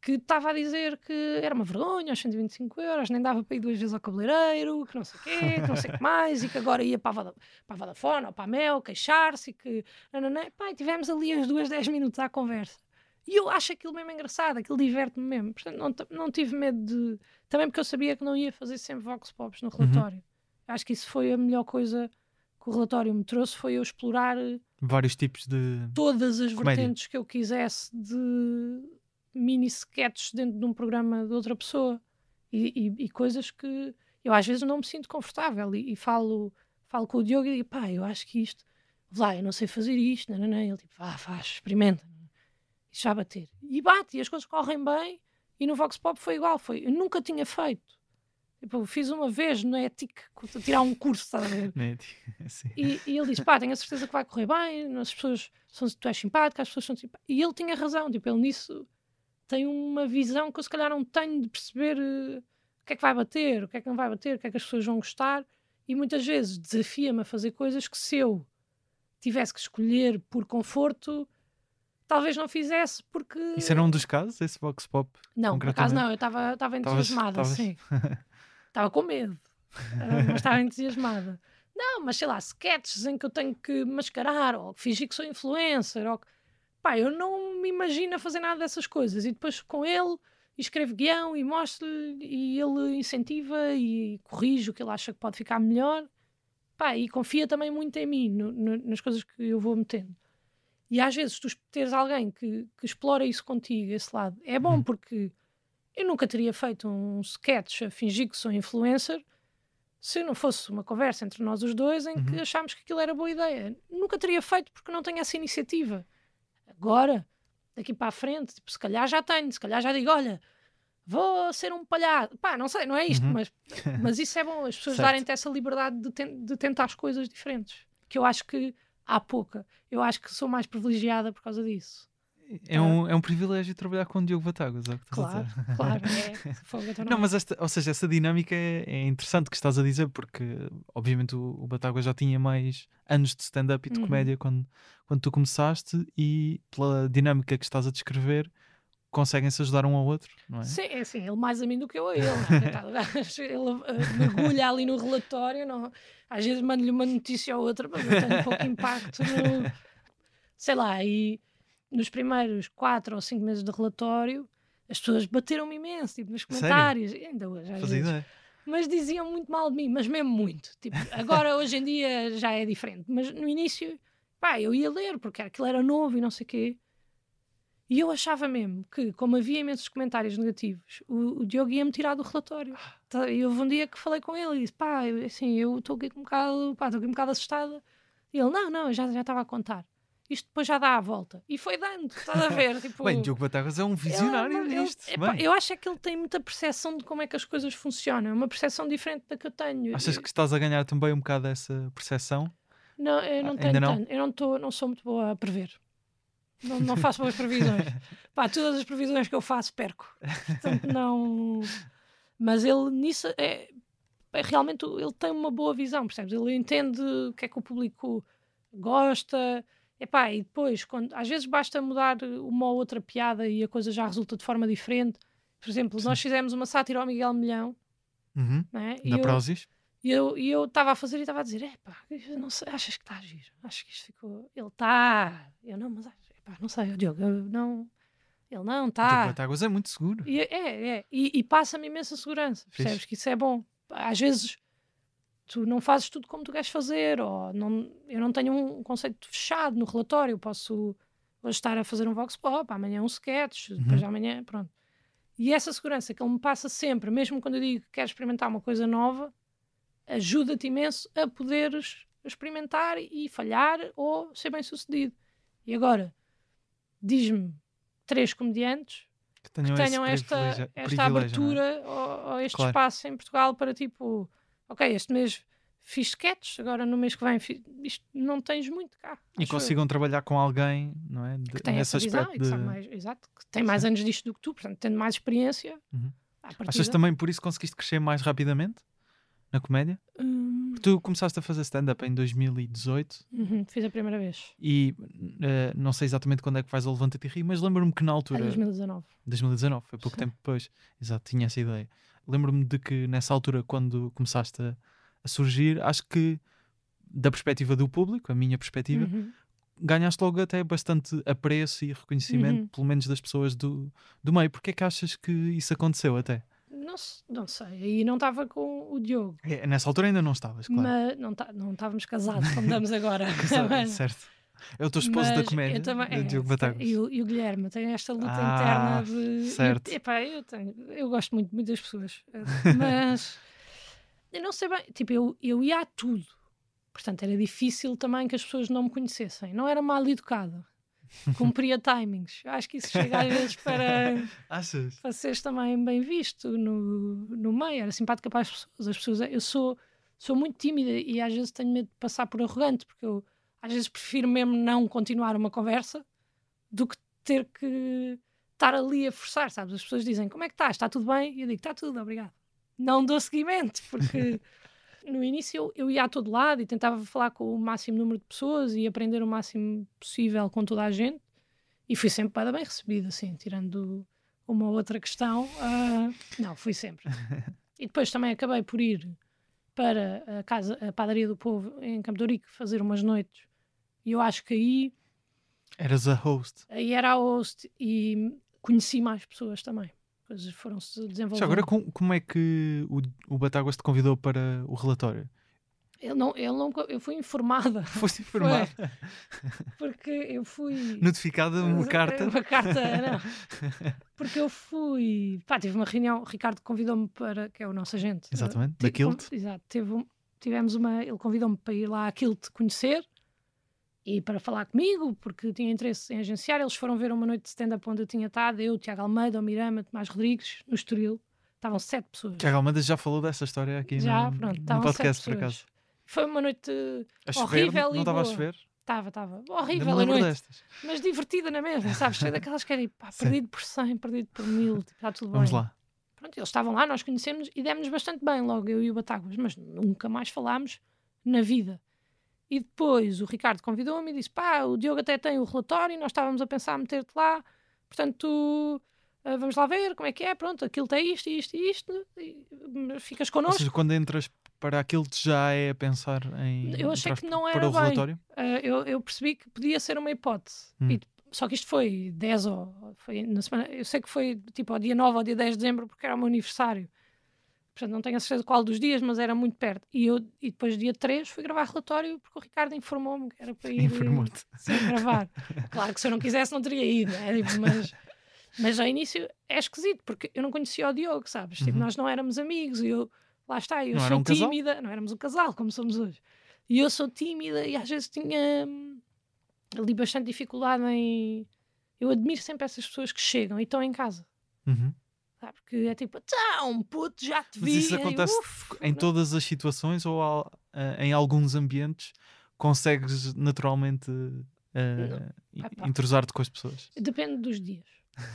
que estava a dizer que era uma vergonha aos 125 euros, nem dava para ir duas vezes ao cabeleireiro, que não sei o quê, que não sei o que mais, e que agora ia para a, Voda- para a Vodafone ou para a Mel queixar-se e que... Nananã. E tivemos ali as duas, 10 minutos à conversa. E eu acho aquilo mesmo engraçado, aquilo diverte-me mesmo. Portanto, não, não tive medo de... Também porque eu sabia que não ia fazer sempre Vox Pops no relatório. Acho que isso foi a melhor coisa que o relatório me trouxe, foi eu explorar eh, Vários tipos de. todas as Comédia. vertentes que eu quisesse de mini sketches dentro de um programa de outra pessoa e, e- e coisas que eu às vezes não me sinto confortável e, e falo, falo com o Diogo e digo, pá, eu acho que isto, lá, eu não sei fazer isto, não, não, não. ele tipo, vá, faz, experimenta, e já bater. E bate, e as coisas correm bem, e no Vox Pop foi igual, foi, eu nunca tinha feito. Tipo, eu fiz uma vez no ETIC, tirar um curso, estás a ver? E, e ele disse: pá, tenho a certeza que vai correr bem, as pessoas são, tu és simpática, as pessoas são simpáticas. E ele tinha razão, tipo, ele nisso tem uma visão que eu se calhar não tenho de perceber eh, o que é que vai bater, o que é que não vai bater, o que é que as pessoas vão gostar. E muitas vezes desafia-me a fazer coisas que se eu tivesse que escolher por conforto, talvez não fizesse, porque. Isso era um dos casos, esse Vox Pop? Não, por acaso não, eu estava entusiasmada, estavas- sim. Estava com medo, ah, mas estava entusiasmada. Não, mas sei lá, sketches em que eu tenho que mascarar, ou fingir que sou influencer, ou. Pá, eu não me imagino a fazer nada dessas coisas. E depois com ele, escrevo guião e mostro-lhe, e ele incentiva e corrige o que ele acha que pode ficar melhor. Pá, e confia também muito em mim, no- no- nas coisas que eu vou metendo. E às vezes tu teres alguém que, que explora isso contigo, esse lado, é bom Uhum. porque eu nunca teria feito um sketch a fingir que sou influencer se não fosse uma conversa entre nós os dois em que Uhum. achámos que aquilo era boa ideia. Nunca teria feito porque não tenho essa iniciativa. Agora, daqui para a frente, tipo, se calhar já tenho, se calhar já digo, olha, vou ser um palhaço. Pá, não sei, não é isto, Uhum. mas, mas isso é bom, as pessoas darem-te essa liberdade de, ten- de tentar as coisas diferentes. Que eu acho que há pouca. Eu acho que sou mais privilegiada por causa disso. É um, é um privilégio trabalhar com o Diogo Batáguas, é Claro, claro. É, fogo, então Não, mas esta, ou seja, essa dinâmica é, é interessante que estás a dizer, porque obviamente o, o Batáguas já tinha mais anos de stand-up e de Uhum. comédia quando, quando tu começaste, e pela dinâmica que estás a descrever, conseguem-se ajudar um ao outro, não é? Sim, é assim, ele mais a mim do que eu a ele. Gajo, ele uh, mergulha ali no relatório, não, às vezes mando-lhe uma notícia ou outra, mas eu tenho pouco impacto no. Sei lá, e nos primeiros quatro ou cinco meses de relatório, as pessoas bateram-me imenso, tipo, nos Sério? comentários, ainda hoje, às Fazia vezes. ideia. mas diziam muito mal de mim, mas mesmo muito. Tipo, agora, hoje em dia, já é diferente. Mas no início, pá, eu ia ler, porque aquilo era novo e não sei o quê. E eu achava mesmo que, como havia imensos comentários negativos, o, o Diogo ia-me tirar do relatório. Tá, E houve um dia que falei com ele e disse: pá, assim, eu estou aqui um bocado, pá, estou aqui um bocado assustada. E ele: não, não, eu já já estava a contar. Isto depois já dá a volta. E foi dando, estás a ver? Tipo, Bem, Diogo Batagas é um visionário ele- ele- nisto. epá, Bem, eu acho é que ele tem muita percepção de como é que as coisas funcionam, é uma percepção diferente da que eu tenho. Achas que estás a ganhar também um bocado essa percepção? Não, eu não Ah, tenho não? tanto. Eu não, tô, não sou muito boa a prever. Não, não faço boas previsões. Pá, todas as previsões que eu faço perco. Portanto, não. Mas ele nisso é, é realmente ele tem uma boa visão, percebes? Ele entende o que é que o público gosta. Epá, e depois, quando, às vezes basta mudar uma ou outra piada e a coisa já resulta de forma diferente. Por exemplo, nós fizemos uma sátira ao Miguel Milhão, Uhum. é? E Da eu- Prozis? e eu eu estava a fazer e estava a dizer: é pá, não sei, achas que está a giro? Acho que isto ficou. Ele está. Eu não, mas epá, não sei, Diogo, eu não. Ele não, está. Batagas é muito seguro. E, é, é. E, e passa-me imensa segurança. Percebes que isso é bom. Às vezes tu não fazes tudo como tu queres fazer, ou não, eu não tenho um conceito fechado no relatório. Eu posso hoje estar a fazer um vox pop, amanhã um sketch, depois Uhum. de amanhã, pronto. E essa segurança que ele me passa sempre, mesmo quando eu digo que quero experimentar uma coisa nova, ajuda-te imenso a poderes experimentar e falhar ou ser bem sucedido. E agora, diz-me três comediantes Que tenham, que tenham esta, esta é? abertura ou, ou este Claro. espaço em Portugal para tipo, ok, este mês fiz sketches, agora no mês que vem fiz, isto não tens muito cá. E acho eu, consigam trabalhar com alguém, não é? De- que tem essa visão aspecto e que de... sabe mais, exato, que tem mais anos disto do que tu, portanto, tendo mais experiência. Uhum. Achas também por isso conseguiste crescer mais rapidamente na comédia? hum, Porque tu começaste a fazer stand-up em 2018 uhum, fiz a primeira vez, e eh, não sei exatamente quando é que vais ao Levanta-te e Ri, mas lembro-me que na em altura, 2019. 2019 foi pouco Sim. tempo depois, exato, tinha essa ideia. Lembro-me de que nessa altura, quando começaste a, a surgir, acho que da perspectiva do público, a minha perspectiva, Uhum. ganhaste logo até bastante apreço e reconhecimento, Uhum. pelo menos das pessoas do, do meio. Porquê é que achas que isso aconteceu até? Não, não sei, aí não estava com o Diogo, É, Nessa altura ainda não estavas, claro. mas não, tá, não estávamos casados como estamos agora. Mas- certo. É o teu esposo da comédia, também, é, Diogo Batagas. E o, Guilherme tem esta luta Ah, interna de. certo. Eu, epá, eu, tenho, eu gosto muito, muito das pessoas, eh, mas eu não sei bem. Tipo, eu, eu ia a tudo. Portanto, era difícil também que as pessoas não me conhecessem. Não era mal educada. Cumpria timings. Acho que isso chega às vezes para, Achas? para seres também bem visto no, no meio. Era simpática para as pessoas. As pessoas eu sou, sou muito tímida e às vezes tenho medo de passar por arrogante, porque eu às vezes prefiro mesmo não continuar uma conversa do que ter que estar ali a forçar, sabes? As pessoas dizem, como é que estás? Está tudo bem? E eu digo, está tudo, obrigado. Não dou seguimento, porque no início eu, eu ia a todo lado e tentava falar com o máximo número de pessoas e aprender o máximo possível com toda a gente. E fui sempre para bem recebido, assim, tirando uma outra questão. ah, não, fui sempre. E depois também acabei por ir para a casa, a padaria do povo em Campo de Ourique, fazer umas noites. E eu acho que aí, Eras a host. aí era a host e conheci mais pessoas também. Coisas foram-se desenvolvendo. Já agora, com- como é que o, o Batagas te convidou para o relatório? Ele não, ele não, eu fui informada, Foste informada? porque eu fui... Notificada uma carta? Uma carta, não. Porque eu fui. Pá, tive uma reunião. O Ricardo convidou-me para. que é o nosso agente. Exatamente, Ti- da Kilt. Exato. Teve tivemos uma. Ele convidou-me para ir lá à Kilt conhecer e para falar comigo, porque tinha interesse em agenciar. Eles foram ver uma noite de stand-up onde eu tinha estado. Eu, Tiago Almeida, o Mirama, Tomás Rodrigues, no Estoril. Estavam sete pessoas. Tiago Almeida já falou dessa história aqui Já, no, pronto. no podcast, sete por acaso. Foi uma noite A chover? horrível não e estava a chover? Estava, estava. Horrível a noite. destas. Mas divertida na mesma, sabes? Foi daquelas que era pá, Sim. perdido por 100, perdido por mil, tipo, está tudo Vamos bem. lá. Pronto, eles estavam lá, nós conhecemos e demos-nos bastante bem logo, eu e o Batáguas, mas nunca mais falámos na vida. E depois o Ricardo convidou-me e disse: pá, o Diogo até tem o relatório, nós estávamos a pensar em meter-te lá, portanto, ah, vamos lá ver como é que é, pronto, aquilo tem isto, isto e isto, e, hum, ficas Ou connosco. seja, quando entras para aquilo já é a pensar em. Eu achei que não para era o bem. relatório? Ah, eu, eu percebi que podia ser uma hipótese. Hum. E- só que isto foi 10 ou foi na semana, eu sei que foi tipo ao dia 9 ou dia 10 de dezembro porque era o meu aniversário. Portanto, não tenho a certeza qual dos dias, mas era muito perto. E, eu, e depois, dia 3, fui gravar relatório porque o Ricardo informou-me que era para ir Informou-te. sim, gravar. Claro que se eu não quisesse, não teria ido, né? Tipo, mas, mas ao início é esquisito porque eu não conhecia o Diogo, sabes? Tipo, Uhum. nós não éramos amigos e eu, lá está, eu Não sou um casal? tímida, não éramos um casal como somos hoje. E eu sou tímida e às vezes tinha hum, ali bastante dificuldade em. Eu admiro sempre essas pessoas que chegam e estão em casa. Uhum. Sabe? Porque é tipo, então, puto, já te Mas vi. isso E eu, acontece "Uf, em todas as situações ou há- ah, em alguns ambientes consegues naturalmente pá. entrosar-te com as pessoas? Depende dos dias.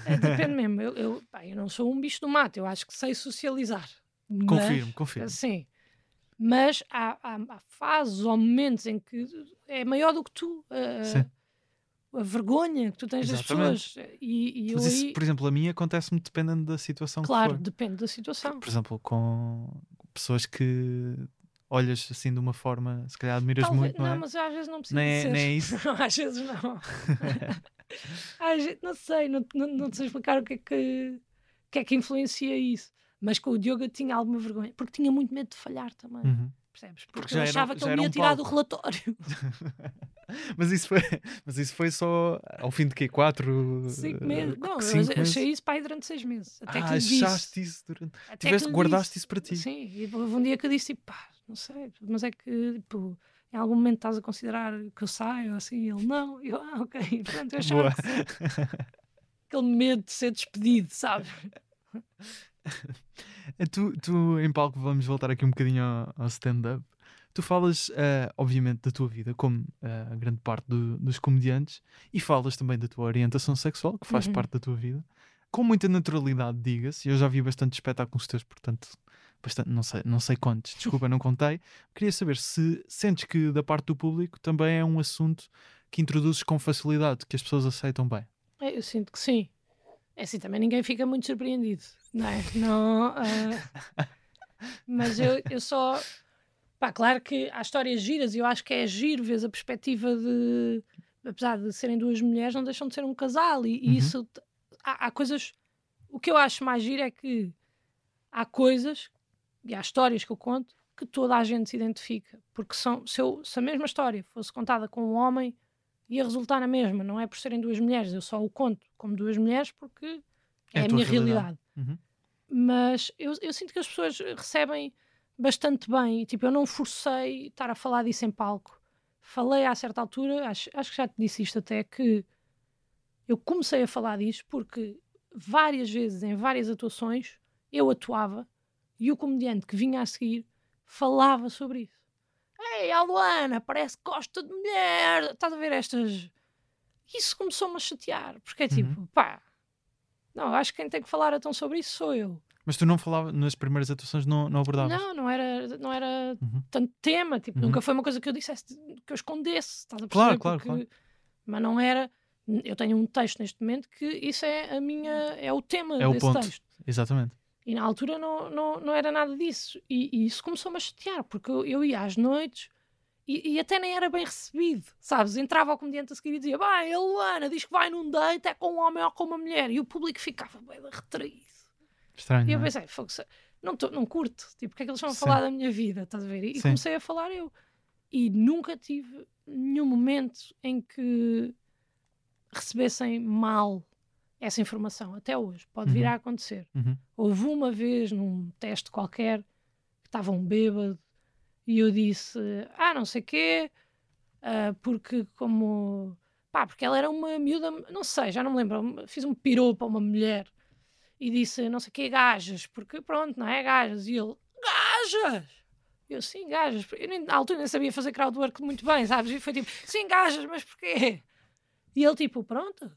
É, depende mesmo. Eu, eu, pá, eu não sou um bicho do mato, eu acho que sei socializar. Mas- Confirmo, confirmo. Sim. Mas há, há, há fases ou momentos em que é maior do que tu. Sim. A vergonha que tu tens das pessoas. E, e Mas isso, aí, por exemplo, a mim acontece-me dependendo da situação claro, depende da situação. Por exemplo, com pessoas que olhas assim de uma forma, se calhar admiras Talvez- muito, não é? mas às vezes não precisa Nem é- nem é isso? Não, às vezes não. às vezes, não sei, não, não, não te sei explicar o que é que, que é que influencia isso. Mas com o Diogo eu tinha alguma vergonha, porque tinha muito medo de falhar também, Uhum. Percebes? Porque Porque, eu era- achava que já ele era me ia um tirar do relatório. mas, isso foi, mas isso foi só ao fim de quê? Quatro? Cinco eh, meses. Não, cinco eu meses? achei isso para aí durante seis meses. Até ah, que lhe disse. achaste isso durante. até Tiveste, que guardaste disse. isso para ti. Sim, e houve um dia que eu disse, tipo, pá, não sei, mas é que, tipo, em algum momento estás a considerar que eu saio, assim, e ele, não, e eu, ah, ok, pronto, eu achava que aquele medo de ser despedido, sabe? Tu, tu, em palco, vamos voltar aqui um bocadinho ao, ao stand-up. Tu falas, eh, obviamente, da tua vida, como eh, a grande parte do- dos comediantes, e falas também da tua orientação sexual, que faz Uhum. parte da tua vida, com muita naturalidade, diga-se. Eu já vi bastante espetáculos teus, portanto, bastante, não, sei, não sei quantos, desculpa, não contei. Queria saber se sentes que, da parte do público, também é um assunto que introduzes com facilidade, que as pessoas aceitam bem. É, Eu sinto que sim. É assim, também ninguém fica muito surpreendido, não é? Não, ah, mas eu, eu só. Pá, claro que há histórias giras e eu acho que é giro, vês a perspectiva de. Apesar de serem duas mulheres, não deixam de ser um casal e, e Uhum. isso. Há, há coisas. O que eu acho mais giro é que há coisas e há histórias que eu conto que toda a gente se identifica. Porque são, se, eu- se a mesma história fosse contada com um homem, ia resultar na mesma. Não é por serem duas mulheres. Eu só o conto como duas mulheres porque É é, a minha realidade. realidade. Uhum. Mas eu, eu sinto que as pessoas recebem bastante bem. E, Tipo, eu não forcei estar a falar disso em palco. Falei a certa altura, acho, acho que já te disse isto até, que eu comecei a falar disso porque várias vezes, em várias atuações, eu atuava e o comediante que vinha a seguir falava sobre isso. Ei, a Luana, parece que gosta de mulher. Estás a ver estas. Isso começou-me a chatear, porque é tipo, pá, não, acho que quem tem que falar então sobre isso sou eu. Mas tu não falavas, nas primeiras atuações, não, não abordavas? Não, não era, não era Uhum. tanto tema, tipo, Uhum. nunca foi uma coisa que eu dissesse, que eu escondesse, estás a Claro, perceber? claro, Porque- claro. Mas não era. Eu tenho um texto neste momento que isso é a minha. é o tema É o desse ponto. texto. Exatamente. E na altura não, não, não era nada disso. E, e isso começou-me a chatear, porque eu, eu ia às noites e, e até nem era bem recebido, sabes? Entrava ao comediante a seguir e dizia: Bem, a Luana diz que vai num date, é com um homem ou com uma mulher. E o público ficava bem retraído. Estranho. E eu é? pensei: "Fogo, se- não, tô, não curto, tipo, porque é que eles Sim. falar da minha vida? Estás a ver? E Sim. comecei a falar eu. E nunca tive nenhum momento em que recebessem mal essa informação, até hoje. Pode vir Uhum. a acontecer. Uhum. Houve uma vez num teste qualquer que estava um bêbado e eu disse: Ah, não sei quê, ah, porque como. Pá, porque ela era uma miúda, não sei, já não me lembro. Fiz um piropo a uma mulher e disse: Não sei quê, gajas, porque pronto, não é gajas. E ele: Gajas! Eu, sim, gajas. Eu nem, na altura nem sabia fazer crowdwork muito bem, sabes? E foi tipo: Sim, gajas, mas porquê? E ele, tipo, pronto.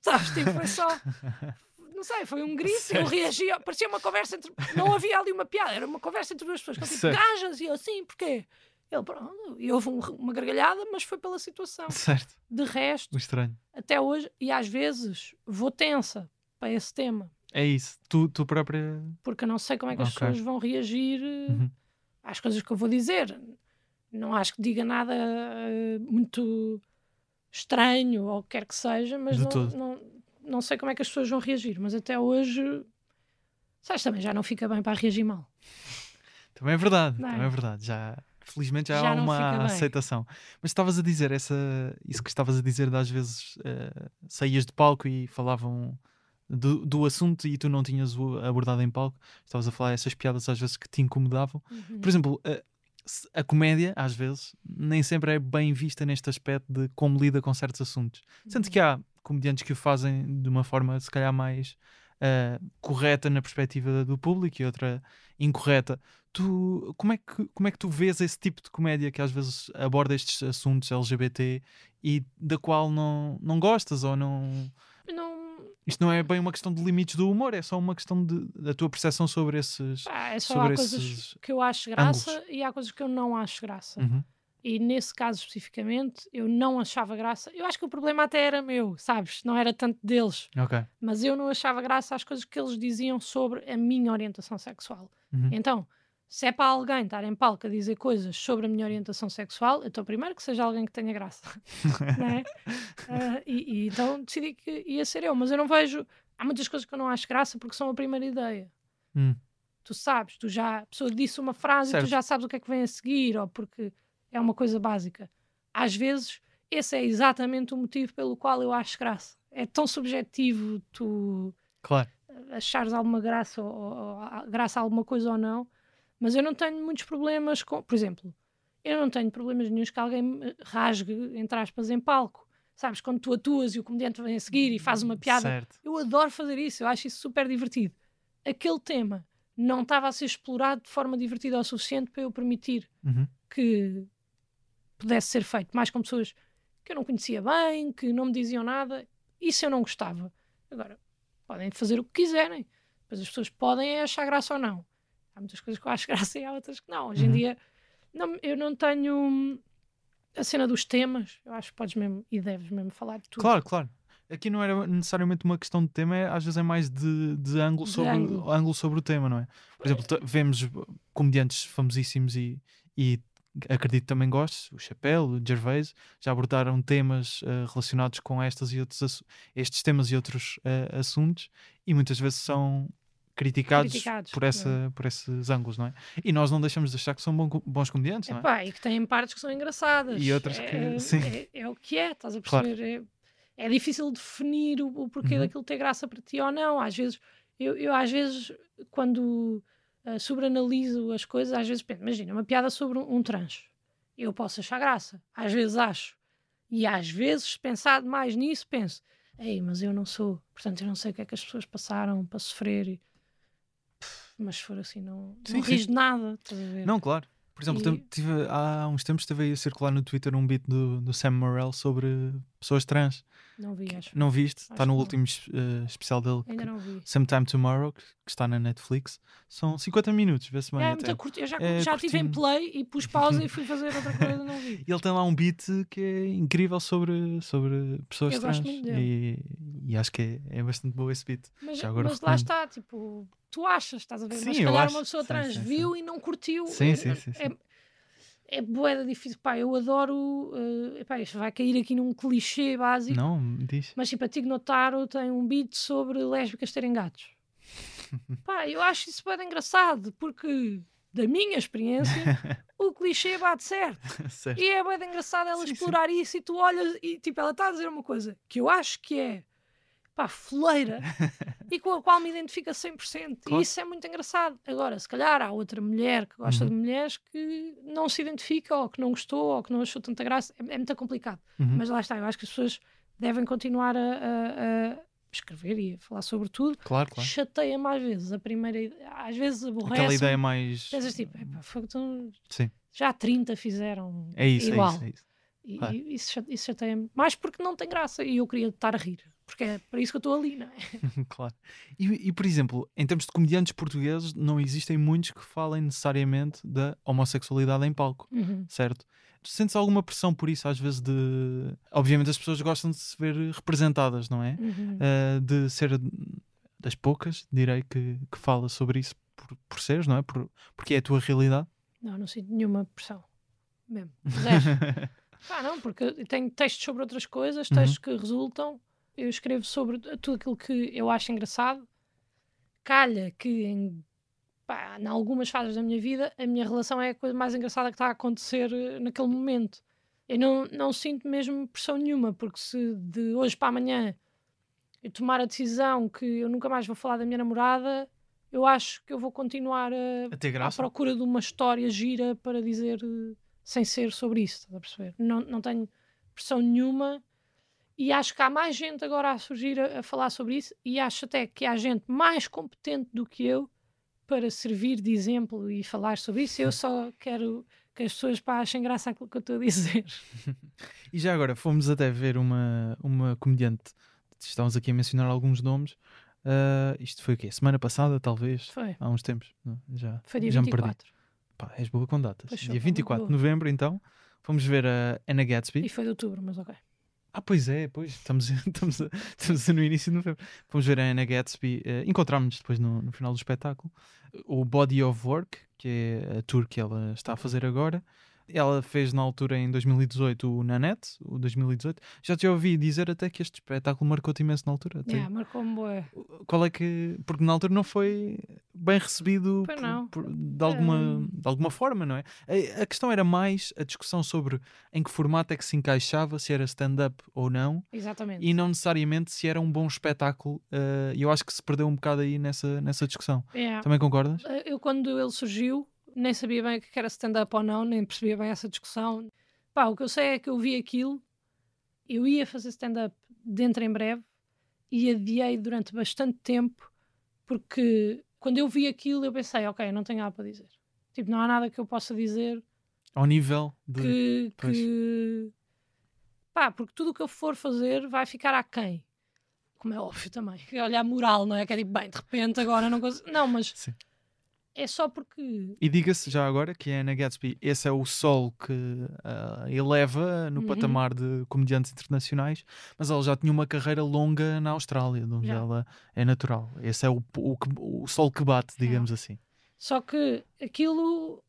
Sabes? Tipo, foi só não sei, foi um grito, eu Certo. reagi, parecia uma conversa entre. Não havia ali uma piada, era uma conversa entre duas pessoas. eu, Tipo, gajas, e eu assim, porquê? Ele, pronto, e houve um- uma gargalhada, mas foi pela situação. Certo. De resto, estranho. até hoje, e às vezes vou tensa, para esse tema. É isso. Tu, tu própria. Porque eu não sei como é que as Ok. pessoas vão reagir eh, Uhum. às coisas que eu vou dizer. Não acho que diga nada eh, muito estranho ou o que quer que seja, mas não, não, não sei como é que as pessoas vão reagir. Mas até hoje, sabes, também já não fica bem para reagir mal. Também é verdade. Não é? Também é verdade. Já, felizmente já, Já há uma aceitação. Mas estavas a dizer essa, isso que estavas a dizer de às vezes eh, saías de palco e falavam do, do assunto e tu não tinhas abordado em palco. Estavas a falar essas piadas às vezes que te incomodavam. Uhum. Por exemplo, se- a comédia, às vezes, nem sempre é bem vista neste aspecto de como lida com certos assuntos. Sendo que há comediantes que o fazem de uma forma, se calhar, mais ah, correta na perspectiva do público e outra incorreta. Tu, como, é que, como é que tu vês esse tipo de comédia que às vezes aborda estes assuntos LGBT e da qual não, não gostas ou não. Isto não é bem uma questão de limites do humor, é só uma questão de, da tua percepção sobre esses. pá, é só sobre há coisas que eu acho graça e há coisas que eu não acho graça. Uhum. E nesse caso especificamente, eu não achava graça. Eu acho que o problema até era meu, sabes? Não era tanto deles. Ok. Mas eu não achava graça às coisas que eles diziam sobre a minha orientação sexual. Uhum. Então, se é para alguém estar em palco a dizer coisas sobre a minha orientação sexual, então primeiro que seja alguém que tenha graça. não é? Ah, e, e então decidi que ia ser eu. Mas eu não vejo. Há muitas coisas que eu não acho graça porque são a primeira ideia. Hum. Tu sabes, tu já, a pessoa disse uma frase e Certo. tu já sabes o que é que vem a seguir, ou porque é uma coisa básica. Às vezes, esse é exatamente o motivo pelo qual eu acho graça. É tão subjetivo tu Claro. achares alguma graça ou, ou- graça a alguma coisa ou não, mas eu não tenho muitos problemas com, por exemplo, eu não tenho problemas nenhums que alguém me rasgue, entre aspas, em palco. Sabes, quando tu atuas e o comediante vem a seguir e faz uma piada, Certo. eu adoro fazer isso, eu acho isso super divertido. Aquele tema não estava a ser explorado de forma divertida o suficiente para eu permitir Uhum. que pudesse ser feito, mais com pessoas que eu não conhecia bem, que não me diziam nada, isso eu não gostava. Agora, podem fazer o que quiserem, depois as pessoas podem achar graça ou não. Há muitas coisas que eu acho graça e há outras que não. Hoje em Uhum. dia, não, eu não tenho hum, a cena dos temas, eu acho que podes mesmo e deves mesmo falar de tudo. Claro, claro. Aqui não era necessariamente uma questão de tema, é, às vezes é mais de, de ângulo, De sobre, ângulo. ângulo sobre o tema, não é? Por exemplo, vemos comediantes famosíssimos e, e acredito também gostes, o Chapéu, o Gervais, já abordaram temas eh, relacionados com estas e outros estes temas e outros eh, assuntos e muitas vezes são criticados, Criticados, por, essa, por esses ângulos, não é? E nós não deixamos de achar que são bons comediantes, não é? Epá, e que têm partes que são engraçadas. E outras que- é, sim. É, é o que é, estás a Claro. perceber? É, é difícil definir o, o porquê Uhum. daquilo ter graça para ti ou não. Às vezes, eu, eu às vezes, quando ah, sobreanaliso as coisas, às vezes penso, imagina, uma piada sobre um, um trans. Eu posso achar graça, às vezes acho. E às vezes, pensado mais nisso, penso, ei, mas eu não sou, portanto eu não sei o que é que as pessoas passaram para sofrer. Mas se for assim, não, Sim, não sim. de nada. Estás a ver? Não, claro. Por exemplo, E- tive- há uns tempos esteve a circular no Twitter um beat do, do Sam Morrell sobre pessoas trans. Não vi, acho. Não viste? Está no último eh, especial dele, Ainda que- não vi. Sometime Tomorrow, que, que está na Netflix. São 50 minutos, vê-se bem. É, até. muito curto. Eu já, É já tive em play e pus pausa e fui fazer outra coisa, não vi. E ele tem lá um beat que é incrível sobre, sobre pessoas Eu trans. E, e acho que é, é bastante bom esse beat. Mas, Já agora mas lá está, tipo, tu achas, estás a ver? Sim, mas se calhar acho. uma pessoa Sim, trans sim, sim. viu e não curtiu. Sim, é, sim, sim, sim. É, é boeda difícil. Pá, eu adoro. eh, epá, isto vai cair aqui num clichê básico. Não, diz. Mas tipo, a Tig Notaro tem um beat sobre lésbicas terem gatos. Pá, eu acho isso bem engraçado, porque da minha experiência, o clichê bate certo. certo. E é bem engraçado ela Sim, sim. explorar isso e tu olhas e tipo, ela está a dizer uma coisa que eu acho que é pá, foleira e com a qual me identifico a 100%. Claro. E isso é muito engraçado. Agora, se calhar há outra mulher que gosta Uhum. de mulheres que não se identifica ou que não gostou ou que não achou tanta graça. É, é muito complicado. Uhum. Mas lá está, eu acho que as pessoas devem continuar a, a- a escrever e a falar sobre tudo. Claro, claro. Chateia mais vezes. A primeira, às vezes aborrece. Aquela ideia mais. Pensas tipo, "Epá, foi tão- Sim, já 30 fizeram é isso, igual. é isso. É isso. E, e isso, isso chateia-me. Mais porque não tem graça e eu queria estar a rir. Porque é para isso que eu estou ali, não é? claro. E, e, por exemplo, em termos de comediantes portugueses, não existem muitos que falem necessariamente da homossexualidade em palco, Uhum. certo? Tu sentes alguma pressão por isso, às vezes, de. Obviamente, as pessoas gostam de se ver representadas, não é? Uhum. Uh, de ser das poucas, direi, que, que fala sobre isso por, por seres, não é? Por, porque é a tua realidade. Não, não sinto nenhuma pressão. Mesmo. Zero. Pá, não, porque tenho textos sobre outras coisas, Uhum. textos que resultam. Eu escrevo sobre tudo aquilo que eu acho engraçado. Calha que em, pá, em algumas fases da minha vida a minha relação é a coisa mais engraçada que está a acontecer eh, naquele momento. Eu não, não sinto mesmo pressão nenhuma, porque se de hoje para amanhã eu tomar a decisão que eu nunca mais vou falar da minha namorada, eu acho que eu vou continuar a, a à procura de uma história gira para dizer eh, sem ser sobre isso, estás a perceber? Não, não tenho pressão nenhuma e acho que há mais gente agora a surgir a, a falar sobre isso e acho até que há gente mais competente do que eu para servir de exemplo e falar sobre isso. Eu só quero que as pessoas pá, achem graça àquilo que eu estou a dizer. E já agora, fomos até ver uma, uma comediante, estamos aqui a mencionar alguns nomes. ah, isto foi o quê? Semana passada, talvez? Foi, Há uns tempos. Não, já foi dia já me perdi. 24 Pá, és boa com datas. Pois Dia pá, 24 de muito boa. novembro, então, fomos ver a Anna Gatsby. e foi de outubro, mas ok. Ah, pois é, pois, estamos, estamos, estamos no início de novembro. Fomos ver a Anna Gatsby, eh, encontramos-nos depois no, no final do espetáculo, o Body of Work, que é a tour que ela está a fazer agora. Ela fez na altura, em 2018, o Nanette, o 2018. Já te ouvi dizer até que este espetáculo marcou-te imenso na altura. Yeah, marcou-me bué. Qual é que... Porque na altura não foi bem recebido por- por- de, alguma, Hum. de alguma forma, não é? A, a questão era mais a discussão sobre em que formato é que se encaixava, se era stand-up ou não, Exatamente. e não necessariamente se era um bom espetáculo. eh, E eu acho que se perdeu um bocado aí nessa, nessa discussão. Yeah. Também concordas? Eh, Eu, quando ele surgiu, nem sabia bem o que era stand-up ou não, nem percebia bem essa discussão. Pá, o que eu sei é que eu vi aquilo, eu ia fazer stand-up dentro em breve e adiei durante bastante tempo, porque quando eu vi aquilo, eu pensei, ok, não tenho nada para dizer. Tipo, não há nada que eu possa dizer Ao nível de. que. pois. que... Pá, porque tudo o que eu for fazer vai ficar aquém. Como é óbvio também. Olha a moral, não é? Que é tipo, bem, de repente agora não consigo. Não, mas Sim. É só porque. E diga-se já agora que a Anna Gatsby, esse é o sol que ah, eleva no Uhum. patamar de comediantes internacionais, mas ela já tinha uma carreira longa na Austrália, de onde Já. ela é natural. Esse é o, o, o sol que bate, digamos assim. Só que aquilo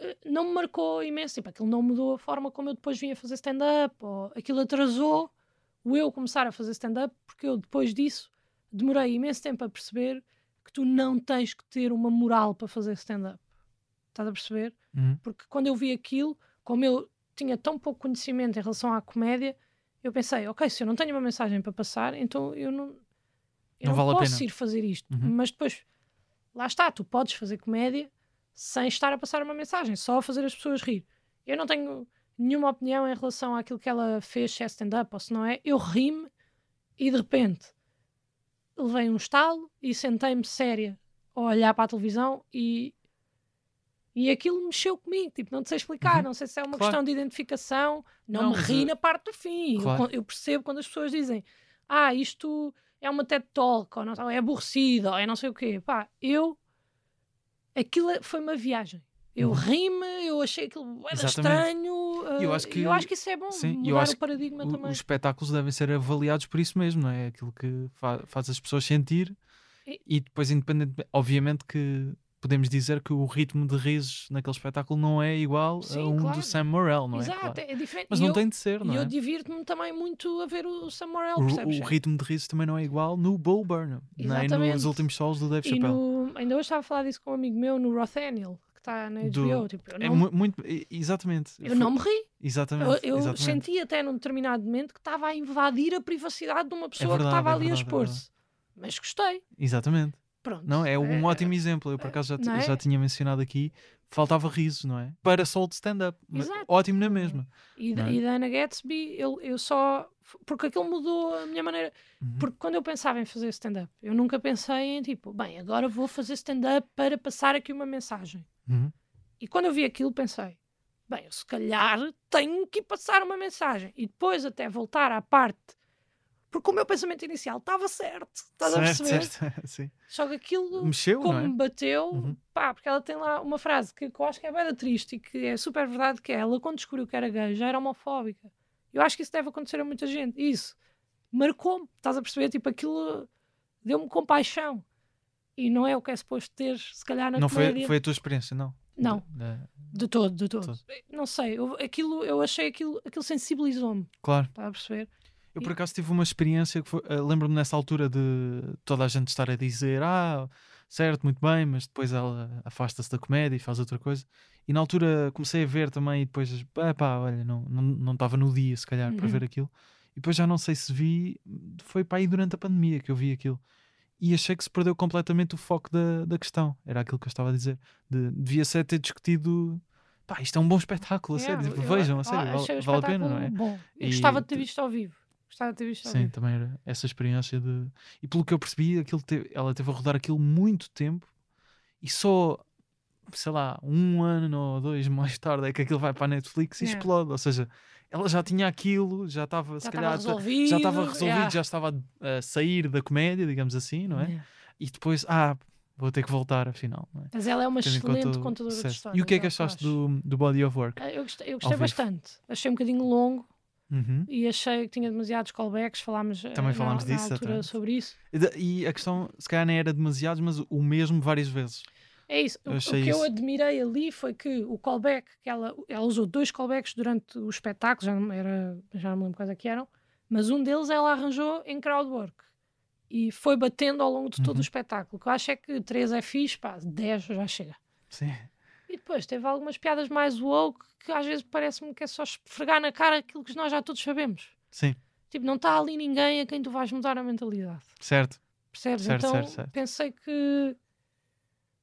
eh, não me marcou imenso. Tipo, aquilo não mudou a forma como eu depois vinha fazer stand-up. Ou aquilo atrasou o eu começar a fazer stand-up, porque eu depois disso demorei imenso tempo a perceber que tu não tens que ter uma moral para fazer stand-up. Estás a perceber? Uhum. Porque quando eu vi aquilo, como eu tinha tão pouco conhecimento em relação à comédia, eu pensei, ok, se eu não tenho uma mensagem para passar, então eu não, eu Não não, vale a posso ir fazer isto. Uhum. Mas depois, lá está, tu podes fazer comédia sem estar a passar uma mensagem, só a fazer as pessoas rir. Eu não tenho nenhuma opinião em relação àquilo que ela fez, se é stand-up ou se não é. Eu ri-me e de repente levei um estalo e sentei-me séria a olhar para a televisão e, e aquilo mexeu comigo. Tipo, não te sei explicar, Uhum. não sei se é uma Claro. questão de identificação. Não, Não, me ri uh, na parte do fim. Eu claro. con- Eu, percebo quando as pessoas dizem ah, isto é uma TED Talk, ou, não, ou é aborrecido, ou é não sei o quê. Pá, eu. Aquilo é- foi uma viagem. Eu Uhum. ri-me, eu achei aquilo Exatamente. estranho. E eu uh, acho que- eu acho que isso é bom, sim, eu mudar acho o paradigma O- também. os espetáculos devem ser avaliados por isso mesmo, não é? Aquilo que fa- faz as pessoas sentir E- e depois, independente, obviamente que podemos dizer que o ritmo de risos naquele espetáculo não é igual a Sim, um claro. do Sam Morrell, não é? Exato, é diferente. Mas E não eu, tem de ser, não E é? eu divirto-me também muito a ver o Sam Morrell, O, percebes? o ritmo de risos também não é igual no Bull Burnham, nem nos últimos solos do Dave E Chappelle. no, ainda hoje estava a falar disso com um amigo meu no Rothaniel, que está na Do- HBO. Tipo, eu É não, mu- muito, exatamente. eu não me ri. Exatamente. Eu, eu exatamente. senti até num determinado momento que estava a invadir a privacidade de uma pessoa que verdade, estava é ali verdade, a é expor-se. Mas gostei. Exatamente. Pronto. Não, é um É- ótimo exemplo. Eu por acaso já, é? já tinha mencionado aqui. Faltava risos, não é? Para sol de stand-up. Ótimo na mesma. E, é? e da Anna Gatsby, eu, eu só. Porque aquilo mudou a minha maneira. Uhum. Porque quando eu pensava em fazer stand-up, eu nunca pensei em tipo, bem, agora vou fazer stand-up para passar aqui uma mensagem. Uhum. E quando eu vi aquilo, pensei, bem, eu se calhar tenho que passar uma mensagem. E depois até voltar à parte. Porque o meu pensamento inicial estava certo. Estás a Certo, perceber? certo. Sim. Só que aquilo, Mexeu, como não é? me bateu, Uhum. pá, porque ela tem lá uma frase que, que eu acho que é bem triste e que é super verdade, que é ela quando descobriu que era gay já era homofóbica. Eu acho que isso deve acontecer a muita gente. Isso marcou-me, estás a perceber? Tipo, aquilo deu-me compaixão. E não é o que é suposto ter, se calhar, na Não foi, foi a tua experiência, não? Não, Da- de todo, de todo. todo. Não sei, eu, aquilo, eu achei aquilo, aquilo sensibilizou-me, Claro. está a perceber? Eu por acaso tive uma experiência que foi, eh, lembro-me nessa altura de toda a gente estar a dizer ah, certo, muito bem, mas depois ela afasta-se da comédia e faz outra coisa. E na altura comecei a ver também e depois, pá, pá olha, não estava não, não no dia se calhar para Uhum. ver aquilo. E depois já não sei se vi, foi para aí durante a pandemia que eu vi aquilo. E achei que se perdeu completamente o foco da, da questão. Era aquilo que eu estava a dizer. De, devia ser ter discutido, pá, isto é um bom espetáculo, a Yeah, sério. eu- Vejam, a sério, vale, vale a pena, não é? Bom. Eu E gostava de ter visto ao vivo. Gostava de ter visto Sim, também era essa experiência de. E pelo que eu percebi, aquilo teve- ela teve a rodar aquilo muito tempo e só, sei lá, um ano ou dois mais tarde é que aquilo vai para a Netflix e Yeah. explode. Ou seja, ela já tinha aquilo, já estava, se calhar, resolvido. já estava resolvido, yeah. já estava a, sair da comédia, digamos assim, não é? Yeah. E depois, ah, vou ter que voltar afinal. É? Mas ela é uma Tendo excelente contadora de histórias. E o que é que achaste do, do body of work? Ah, Eu gostei, eu gostei bastante. Achei um bocadinho longo Uhum. e achei que tinha demasiados callbacks. Falámos eh, Também na- falámos na, disso, altura sobre isso. E a questão, se calhar, nem era demasiados, mas o mesmo várias vezes. É isso. O, Eu o que eu isso. admirei ali foi que o callback, que ela, ela usou dois callbacks durante o espetáculo, já não, era, já não me lembro quais é que eram, mas um deles ela arranjou em crowdwork. E foi batendo ao longo de todo Uhum. o espetáculo. O que eu acho é que 3 é fixe, pá, 10 já chega. Sim. E depois teve algumas piadas mais woke que às vezes parece-me que é só esfregar na cara aquilo que nós já todos sabemos. Sim, Tipo, não está ali ninguém a quem tu vais mudar a mentalidade. certo. Percebes? Certo, então certo, certo. pensei que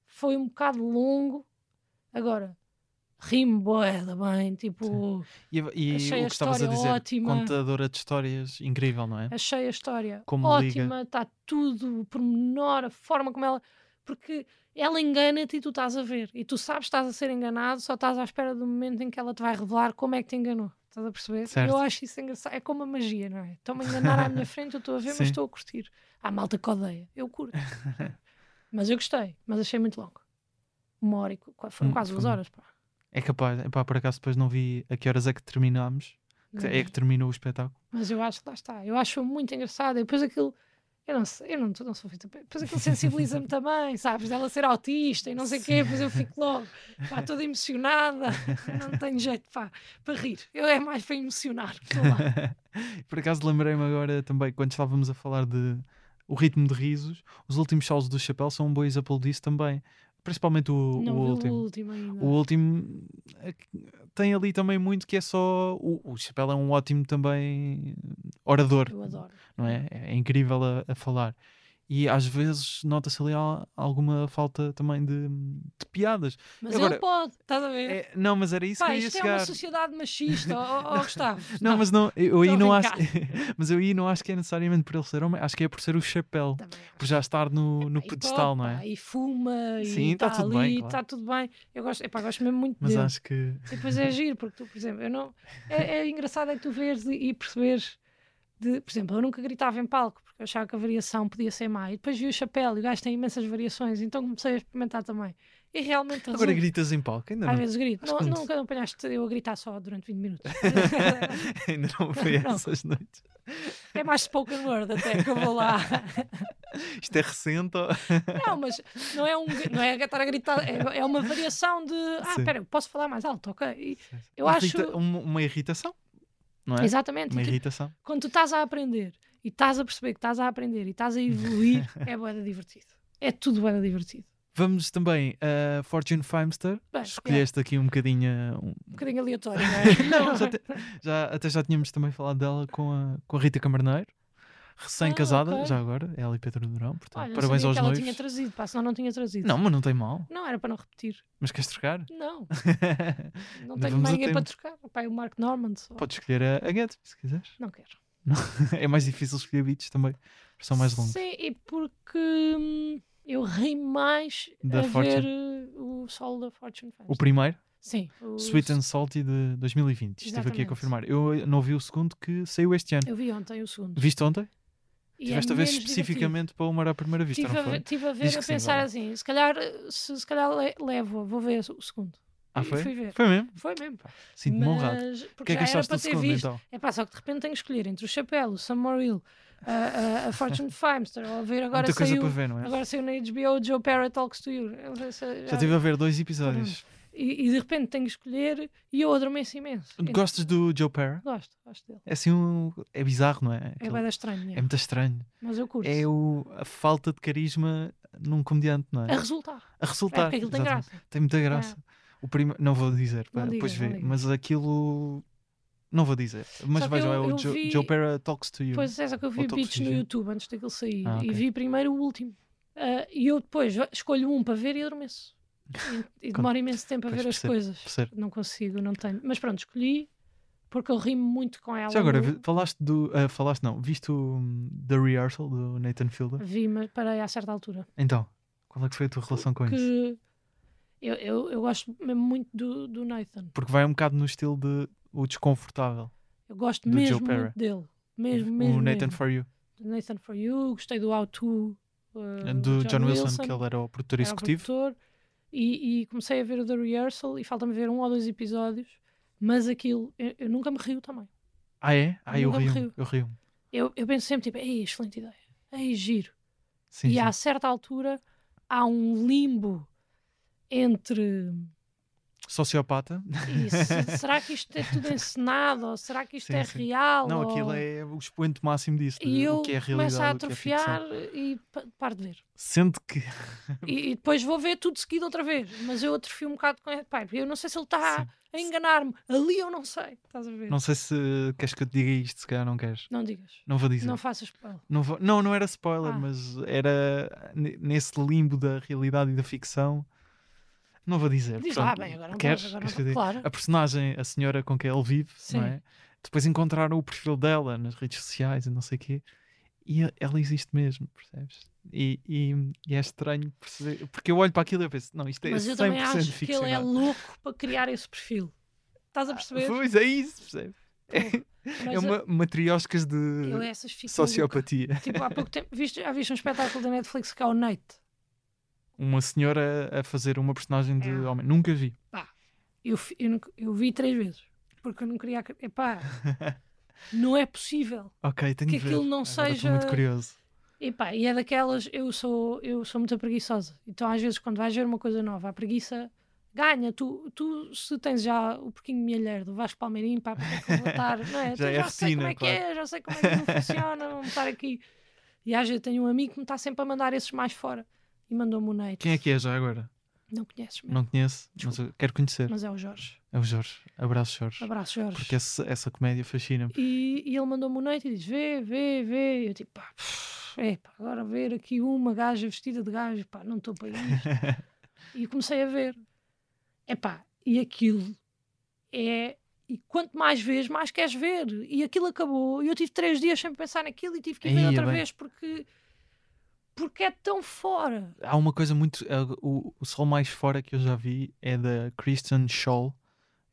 foi um bocado longo. Agora, rimo boeda bem, tipo, E, e Achei o que estavas a dizer, ótima. contadora de histórias, incrível, não é? achei a história Como ótima, está tudo, o pormenor, a forma como ela. Porque ela engana-te e tu estás a ver. E tu sabes que estás a ser enganado, só estás à espera do momento em que ela te vai revelar como é que te enganou. Estás a perceber? Certo. Eu acho isso engraçado. É como a magia, não é? Estão-me a enganar à minha frente, eu estou a ver, Sim. mas estou a curtir. Há malta que odeia. Eu curto. mas eu gostei, mas achei muito longo. Uma hora e foram Hum, quase duas horas. Pá. É capaz, epá, por acaso depois não vi a que horas é que terminámos, é que terminou o espetáculo. Mas eu acho que lá está. Eu acho muito engraçado. E depois aquilo. Eu não sei, eu não, não sou feita. Depois aquilo sensibiliza-me também, sabes? Dela ser autista e não sei o quê. Depois eu fico logo, pá, toda emocionada. Não tenho jeito, pá, para rir. Eu é mais para emocionar. Por acaso lembrei-me agora também, quando estávamos a falar de o ritmo de risos, os últimos shows do Chapéu são um bom exemplo disso também. Principalmente o, Não o último. o último ainda. O último é tem ali também muito que é só. O, o Chapéu é um ótimo também orador, Eu adoro. não é? É incrível a, a falar. E às vezes nota-se ali al- alguma falta também de, de piadas. Mas Agora- ele pode, estás a ver? É, não, mas era isso Pá, que eu ia isto é chegar. uma sociedade machista, ó ó, Gustavo. Não, mas não, eu aí não acho. mas eu aí não acho que é necessariamente por ele ser homem, acho que é por ser o chapéu, Também por já estar no, no pedestal, pode, não pá, é? E fuma, Sim, e tá está tudo ali, bem, está claro. tudo bem. Eu gosto, epá, gosto mesmo muito Mas dele. acho que. E depois é giro, porque tu, por exemplo, eu não. É, é engraçado é tu veres e, e perceberes. De, por exemplo, eu nunca gritava em palco porque eu achava que a variação podia ser má. E depois vi o chapéu e o gajo tem imensas variações, então comecei a experimentar também. E realmente Agora resulta. gritas em palco, ainda Às não, vezes grito. Não, nunca não apanhaste eu a gritar só durante 20 minutos. ainda não foi Não. essas noites. é mais spoken word até que eu vou lá. Isto é recente. ou- Não, mas não é, um, não é estar a gritar, é, é uma variação de. Ah, espera, posso falar mais alto, ok? E eu Irrita- acho. Uma, uma irritação, não é? Exatamente. Uma tipo, irritação. quando tu estás a aprender e estás a perceber que estás a aprender e estás a evoluir, é boeda divertido. É tudo boeda divertido. Vamos também a Fortune Feimster. Bem, Escolheste aqui um bocadinho. um- Um bocadinho aleatório, não é? Não, já, te- já- até já tínhamos também falado dela com a, com a Rita Camarneiro, recém-casada, Ah, ok. já agora, ela e Pedro Durão. Portanto, Olha, não parabéns aos que ela noivos. tinha trazido, pá, senão não tinha trazido. Não, mas não tem mal. Não, era para não repetir. Mas queres trocar? Não, não tenho mais ninguém para trocar. Pá, é o Mark Normand. só. Podes escolher a, a Get, se quiseres. Não quero. é mais difícil escolher beats também, são mais longos. Sim, e porque hum, eu ri mais Da a Fortune. ver uh, o solo da Fortune Fans. O primeiro, Sim. o- Sweet and Salty de 2020. Estive aqui a Exatamente. confirmar. Eu não vi o segundo que saiu este ano. Eu vi ontem o segundo. Viste ontem? E é Tiveste a ver especificamente para o Mar à Primeira Vista, Estive a, não ver, foi? tive a ver a sim, pensar assim, se calhar, se, se calhar le- levo, vou ver o segundo. Ah, foi? fui ver. Foi mesmo? Foi mesmo. Sinto-me honrado. O porque que é que achaste para do ter segundo, visto. então? É pá, só que de repente tenho que escolher entre o Chapéu, o Sam Morrill a, a, a Fortune Feimster, ou a ver agora Muita coisa saiu, para ver, não é? agora saiu na HBO Joe Parra Talks to You. Já já- estive a ver dois episódios. e, e de repente tenho que escolher e eu adormeço imenso. Então, Gostas do Joe Parra? Gosto, gosto dele. É assim um. É bizarro, não é? É bem estranho, é é. muito estranho. mas eu curto. É o, a falta de carisma num comediante, não é? A resultar. A É resultar. porque aquilo tem graça. Tem muita graça. O prime... Não vou dizer, Não depois digas, vê. Mas aquilo. Não vou dizer. Mas que vejam, eu- é o Joe, vi- Joe Parra Talks to You. Pois é, só que eu vi beats no You. YouTube antes daquele sair. Ah, E ok. vi primeiro o último. Ah, e eu depois escolho um para ver e adormeço. E, e demora imenso tempo a Pois, ver as coisas. percebo. Não consigo, não tenho. Mas pronto, escolhi porque eu rimo muito com ela. Já agora, no- falaste do. ah, falaste não, viste o hum, The Rehearsal do Nathan Fielder? Vi, mas parei a certa altura. Então, qual é que foi a tua relação com isso? Eu, eu, eu gosto mesmo muito do, do Nathan. Porque vai um bocado no estilo de o desconfortável. Eu gosto Do mesmo muito dele. Mesmo, mesmo. o Nathan mesmo. For You. Nathan For You, gostei do How To. uh, do John, Wilson, que ele era o produtor era o executivo. produtor, e, e comecei a ver o The Rehearsal e falta-me ver um ou dois episódios, mas aquilo, eu, eu nunca me rio também. Ah, é? Ah, eu me rio. rio. Eu rio. Eu, eu penso sempre, tipo, ei, excelente ideia, ei, giro. Sim, e sim. a certa altura há um limbo entre Sociopata? isso, será que isto é tudo encenado, ou será que isto Sim, é sim. real? Não, ou... aquilo é o expoente máximo disso. E eu que é começo a realidade, o que é atrofiar ficção. e pa- paro de ver. Sendo que. E, e depois vou ver tudo seguido outra vez. Mas eu atrofio um bocado com ele. Pai, porque eu não sei se ele está a enganar-me. Ali eu não sei. Estás a ver? Não sei se queres que eu te diga isto, se calhar não queres. Não digas. Não vou dizer. Não faças spoiler. Não, vou- não, não era spoiler, Ah. mas era ne- nesse limbo da realidade e da ficção. Não vou dizer. Diz Pronto, lá, bem, agora queres? agora Queres? Claro. A personagem, a senhora com quem ele vive, Sim. não é? Depois encontraram o perfil dela nas redes sociais e não sei o quê. E ela existe mesmo, percebes? E, e, e é estranho perceber. Porque eu olho para aquilo e eu penso, não, isto é Mas eu 100% também acho que ele é louco para criar esse perfil. Estás a perceber? Pois é isso, percebe? Mas é uma matrioscas de sociopatia. Tipo, há pouco tempo, viste, já viste um espetáculo da Netflix que é o Nate? Uma senhora a fazer uma personagem de É. homem. Nunca vi. Eu, eu, eu vi três vezes. Porque eu não queria. Epá, não é possível. Ok, tenho Que ver. aquilo não Agora estou seja- muito curioso. E pá, e é daquelas, eu sou, eu sou muito preguiçosa. Então, às vezes, quando vais ver uma coisa nova, a preguiça ganha. Tu, tu se tens já o porquinho milheiro do Vasco Palmeirim, pá, é que estar, não é? Já Tu é já sei rotina, como é que claro. é, já sei como é que não funciona, vamos estar aqui. E às vezes tenho um amigo que me está sempre a mandar esses mais fora. E mandou-me o Nate. Quem é que é já agora? Não conheces mesmo, Não conheço, mas eu quero conhecer. mas é o Jorge. É o Jorge. Abraço, Jorge. Abraço, Jorge. Porque essa, essa comédia fascina-me. E, e ele mandou-me o noite e diz: vê, vê, vê. E eu tipo, pá, é pá, agora ver aqui uma gaja vestida de gajo, pá, não estou para isto. e comecei a ver. É pá, e aquilo é. E quanto mais vês, mais queres ver. E aquilo acabou. E eu tive três dias sem pensar naquilo e tive que ir ver Eia, outra bem. vez porque. Porque é tão fora. Há uma coisa muito. é, O, o sol mais fora que eu já vi é da Kristen Shaw.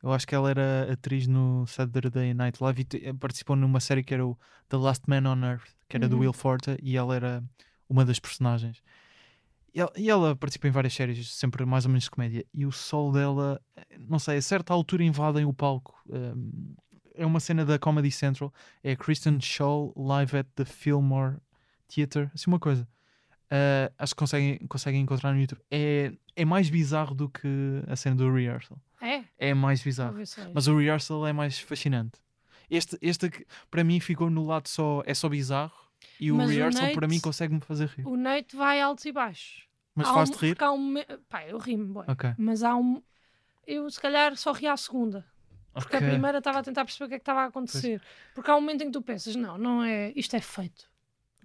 Eu acho que ela era atriz no Saturday Night Live e te- participou numa série que era o The Last Man on Earth, que era do Uhum. Will Forte, e ela era uma das personagens. E ela, e ela participou em várias séries, sempre mais ou menos de comédia. E o sol dela, eh, não sei, a certa altura invadem o palco. Um, é uma cena da Comedy Central. É a Kristen Shaw live at the Fillmore Theatre, assim uma coisa. Uh, acho que conseguem, conseguem encontrar no YouTube. É, é mais bizarro do que a cena do rehearsal. É? É mais bizarro. é. Mas o rehearsal é mais fascinante. Este, este para mim ficou no lado só. É só bizarro. E o Mas o rehearsal para Nate- mim consegue-me fazer rir. O Nate vai altos e baixos. Mas Há um- faz-te rir? há um Pá, eu rimo, bué. Ok. Mas há um. Eu se calhar só ri à segunda. Porque ok. a primeira estava a tentar perceber o que é que estava a acontecer. Porque há um momento em que tu pensas, não, não é. Isto é feito.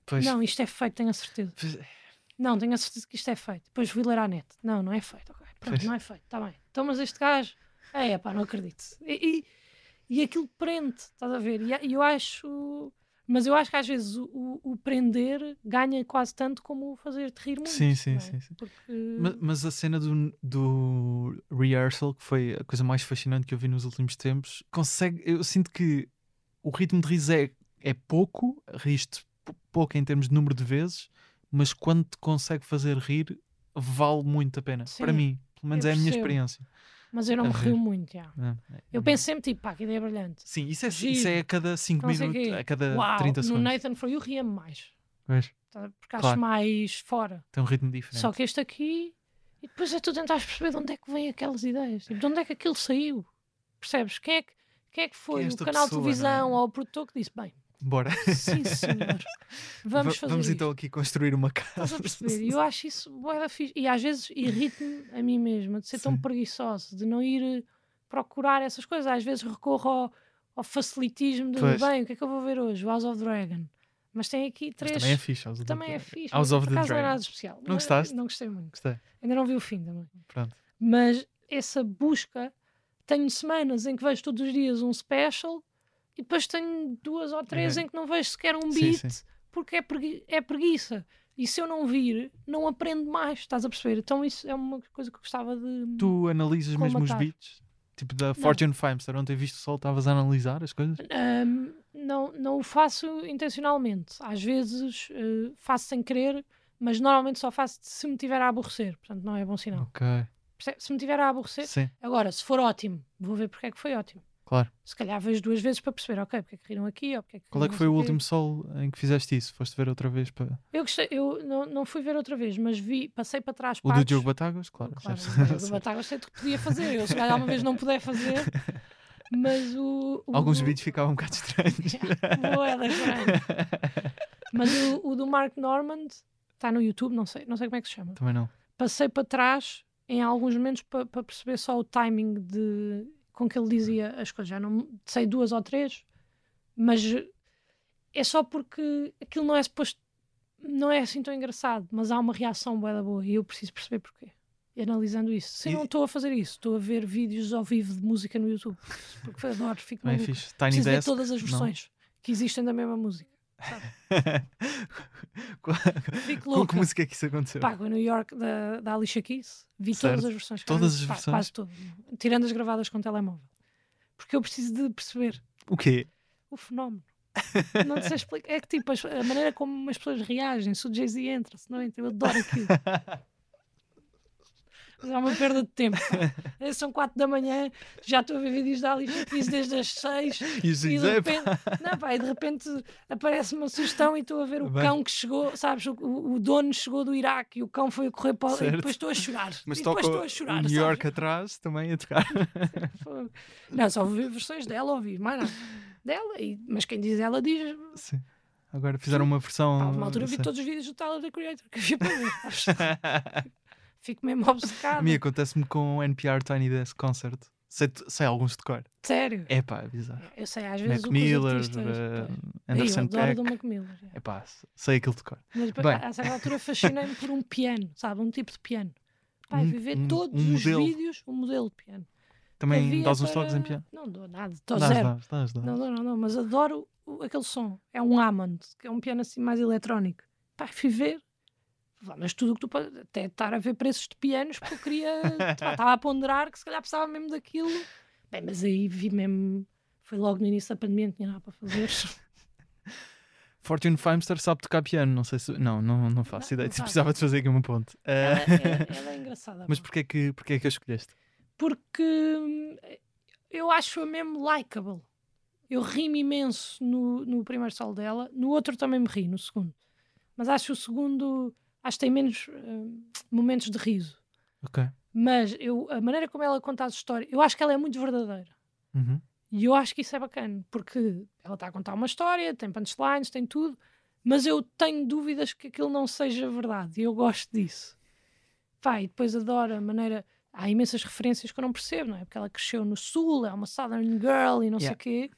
Pois, Não, isto é feito, tenho a certeza. pois, Não, tenho a certeza que isto é feito. Depois fui ler à net. Não, não é feito. ok. Pronto, não é feito. Está bem. Então, mas este gajo. É, pá, não acredito. E, e, e aquilo prende, estás a ver? E, eu acho. Mas eu acho que às vezes o, o- o prender ganha quase tanto como o fazer-te rir muito. Sim, sim, é? sim, sim. Porque... Ma- Mas, a cena do, do rehearsal, que foi a coisa mais fascinante que eu vi nos últimos tempos, consegue. Eu sinto que o ritmo de riso é, é pouco, riste pouco em termos de número de vezes, mas quando te consegue fazer rir, vale muito a pena. Sim, Para mim, pelo menos é a minha experiência. Mas eu não me rio muito, já. É. Eu penso sempre, tipo, pá, que ideia brilhante. Sim, isso é, Giro. isso é a cada 5 Não sei minutos, quê. a cada Uau, 30 no segundos. Nathan For You ria-me mais. Pois, tá? Porque acho Claro. mais fora. tem um ritmo diferente. Só que este aqui, e depois é tu tentares perceber de onde é que vêm aquelas ideias, tipo, de onde é que aquilo saiu. Percebes? Quem é que, quem é que foi Quem é o canal de pessoa, televisão não é? ou o produtor que disse: bem, Bora. sim senhor, vamos Va- fazer vamos isto. então aqui construir uma Estás casa. a perceber? E eu acho isso bué da fixe. E às vezes irrita-me a mim mesma de ser tão Sim. preguiçosa, de não ir eh, procurar essas coisas. Às vezes recorro ao, ao facilitismo de Pois. bem, o que é que eu vou ver hoje? O House of Dragon. Mas tem aqui Mas três. também é fixe. House of the também é Dragon. fixe. House mas of the acaso não é Dragon. nada especial. Não Mas gostaste? Não gostei muito. Gostei. Ainda não vi o fim também. Pronto. Mas essa busca, tenho semanas em que vejo todos os dias um special e depois tenho duas ou três Ok. em que não vejo sequer um Sim, beat sim. porque é, pregui- é preguiça. E se eu não vir, não aprendo mais, estás a perceber? Então isso é uma coisa que eu gostava de. Tu analisas mesmo os beats? Tipo da Fortune Famester, ontem viste o sol, estavas a analisar as coisas? Ahm, não, não o faço intencionalmente. Às vezes eh, faço sem querer, mas normalmente só faço se me tiver a aborrecer. Portanto, não é bom sinal. Ok. Se me tiver a aborrecer, Sim, agora, se for ótimo, vou ver porque é que foi ótimo. Claro. Se calhar vejo duas vezes para perceber, ok, porque é que riram aqui, ou porque é que Qual é que foi o último sol em que fizeste isso? Foste ver outra vez para. Eu gostei, eu não, não fui ver outra vez, mas vi, passei para trás O do. Diogo Batáguas? Claro. Claro, o Diogo Batáguas sei que podia fazer, eu se calhar uma vez não puder fazer, mas o... o Alguns do- beats ficavam um bocado estranhos. Boa. Mas o, o do Mark Normand está no YouTube, não sei, não sei como é que se chama. Também não. Passei para trás em alguns momentos para para perceber só o timing de com que ele dizia as coisas. Já não sei duas ou três, mas é só porque aquilo não é suposto, não é assim tão engraçado, mas há uma reação boa da boa e eu preciso perceber porquê. E analisando isso. Se E- não estou a fazer isso, estou a ver vídeos ao vivo de música no YouTube, porque adoro, fico Também é maluca. fixe. Tiny Preciso ver Desk. todas as não? versões que existem da mesma música. Com que música é que isso aconteceu? Pá, com New York da, da Alicia Keys, vi Certo. todas as versões. Todas as Pá, versões? Quase todas. Tirando as gravadas com telemóvel. Porque eu preciso de perceber O quê? o fenómeno. Não sei explicar. É que tipo, a maneira como as pessoas reagem, se o Jay-Z entra, se não entra, eu adoro aquilo. Mas é uma perda de tempo. pá. Eh, São quatro da manhã, já estou a ver vídeos da Alicia Keys desde as seis. E E de é, repente, não, pá, e de repente aparece uma sugestão e estou a ver o Bem. cão que chegou, sabes? O, o- dono chegou do Iraque e o cão foi a correr para o. E depois estou a chorar. Mas e depois estou a chorar. New sabes? York atrás também a tocar. Não, só ouvi versões dela, ouvi mais nada. Dela, e, mas quem diz ela diz. Sim. Agora fizeram uma versão. Pá, uma altura vi todos os vídeos do Tyler the Creator que havia para ver. Fico mesmo obcecada. A mim acontece-me com o NPR Tiny Desk Concert. Sei, sei alguns de cor. Sério. É pá, é bizarro. Eu sei, às vezes Mac o Miller, artistas- Ei, Anderson eu adoro Peck. do Mac Miller. é. Pá, sei aquilo de cor. Mas Bem. a, certa altura fascinei-me por um piano, sabe? Um tipo de piano. Pai, Um- viver um- todos um os vídeos, um modelo de piano. Também dás uns para- toques em piano? Não dou nada, estou zero. dás, dás, dás. Não, não, não, não, mas adoro aquele som. É um Hammond, que é um piano assim mais eletrónico. Pá, fui ver. Mas tudo o que tu podes. Até estar a ver preços de pianos, porque eu queria. Estava a ponderar que se calhar precisava mesmo daquilo. Bem, mas aí vi mesmo. Foi logo no início da pandemia, não tinha nada para fazer. Fortune Famester sabe tocar piano, não sei se. Não, não, não faço Não, ideia. não sabe. Precisava de fazer aqui uma ponte. Ela, Eh, é, ela é engraçada. Mas porquê que, porquê é que a escolheste? porque eu acho-a mesmo likable. Eu ri-me imenso no, no primeiro solo dela, no outro também me ri, no segundo. Mas acho o segundo, acho que tem menos hum, momentos de riso. Ok. Mas eu, a maneira como ela conta as histórias, eu acho que ela é muito verdadeira. Uhum. E eu acho que isso é bacana, porque ela está a contar uma história, tem punchlines, tem tudo, mas eu tenho dúvidas que aquilo não seja verdade. E eu gosto disso. Pá, e depois adoro a maneira. Há imensas referências que eu não percebo, não é? Porque ela cresceu no Sul, é uma Southern Girl e não sei Yeah. o quê.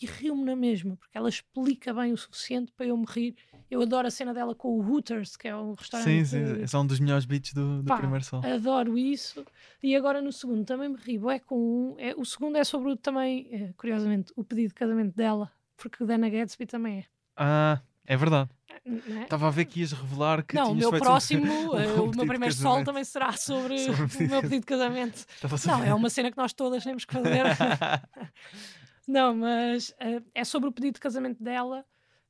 E rio-me na mesma, porque ela explica bem o suficiente para eu me rir. Eu adoro a cena dela com o Hooters, que é um Sim, restaurante. sim. Esse é um dos melhores beats do, do Pá, primeiro sol. Adoro isso. E agora no segundo também me ri. É com um. É, o segundo é sobre o, também, é, curiosamente, o pedido de casamento dela, porque o Dana Gadsby também é. Ah, é verdade. É? Estava a ver que ias revelar que Não, o meu próximo, um eh, pedido o meu primeiro sol também será sobre, Sobre o o meu pedido de casamento. Não, é uma cena que nós todas temos que fazer. Não, mas eh, é sobre o pedido de casamento dela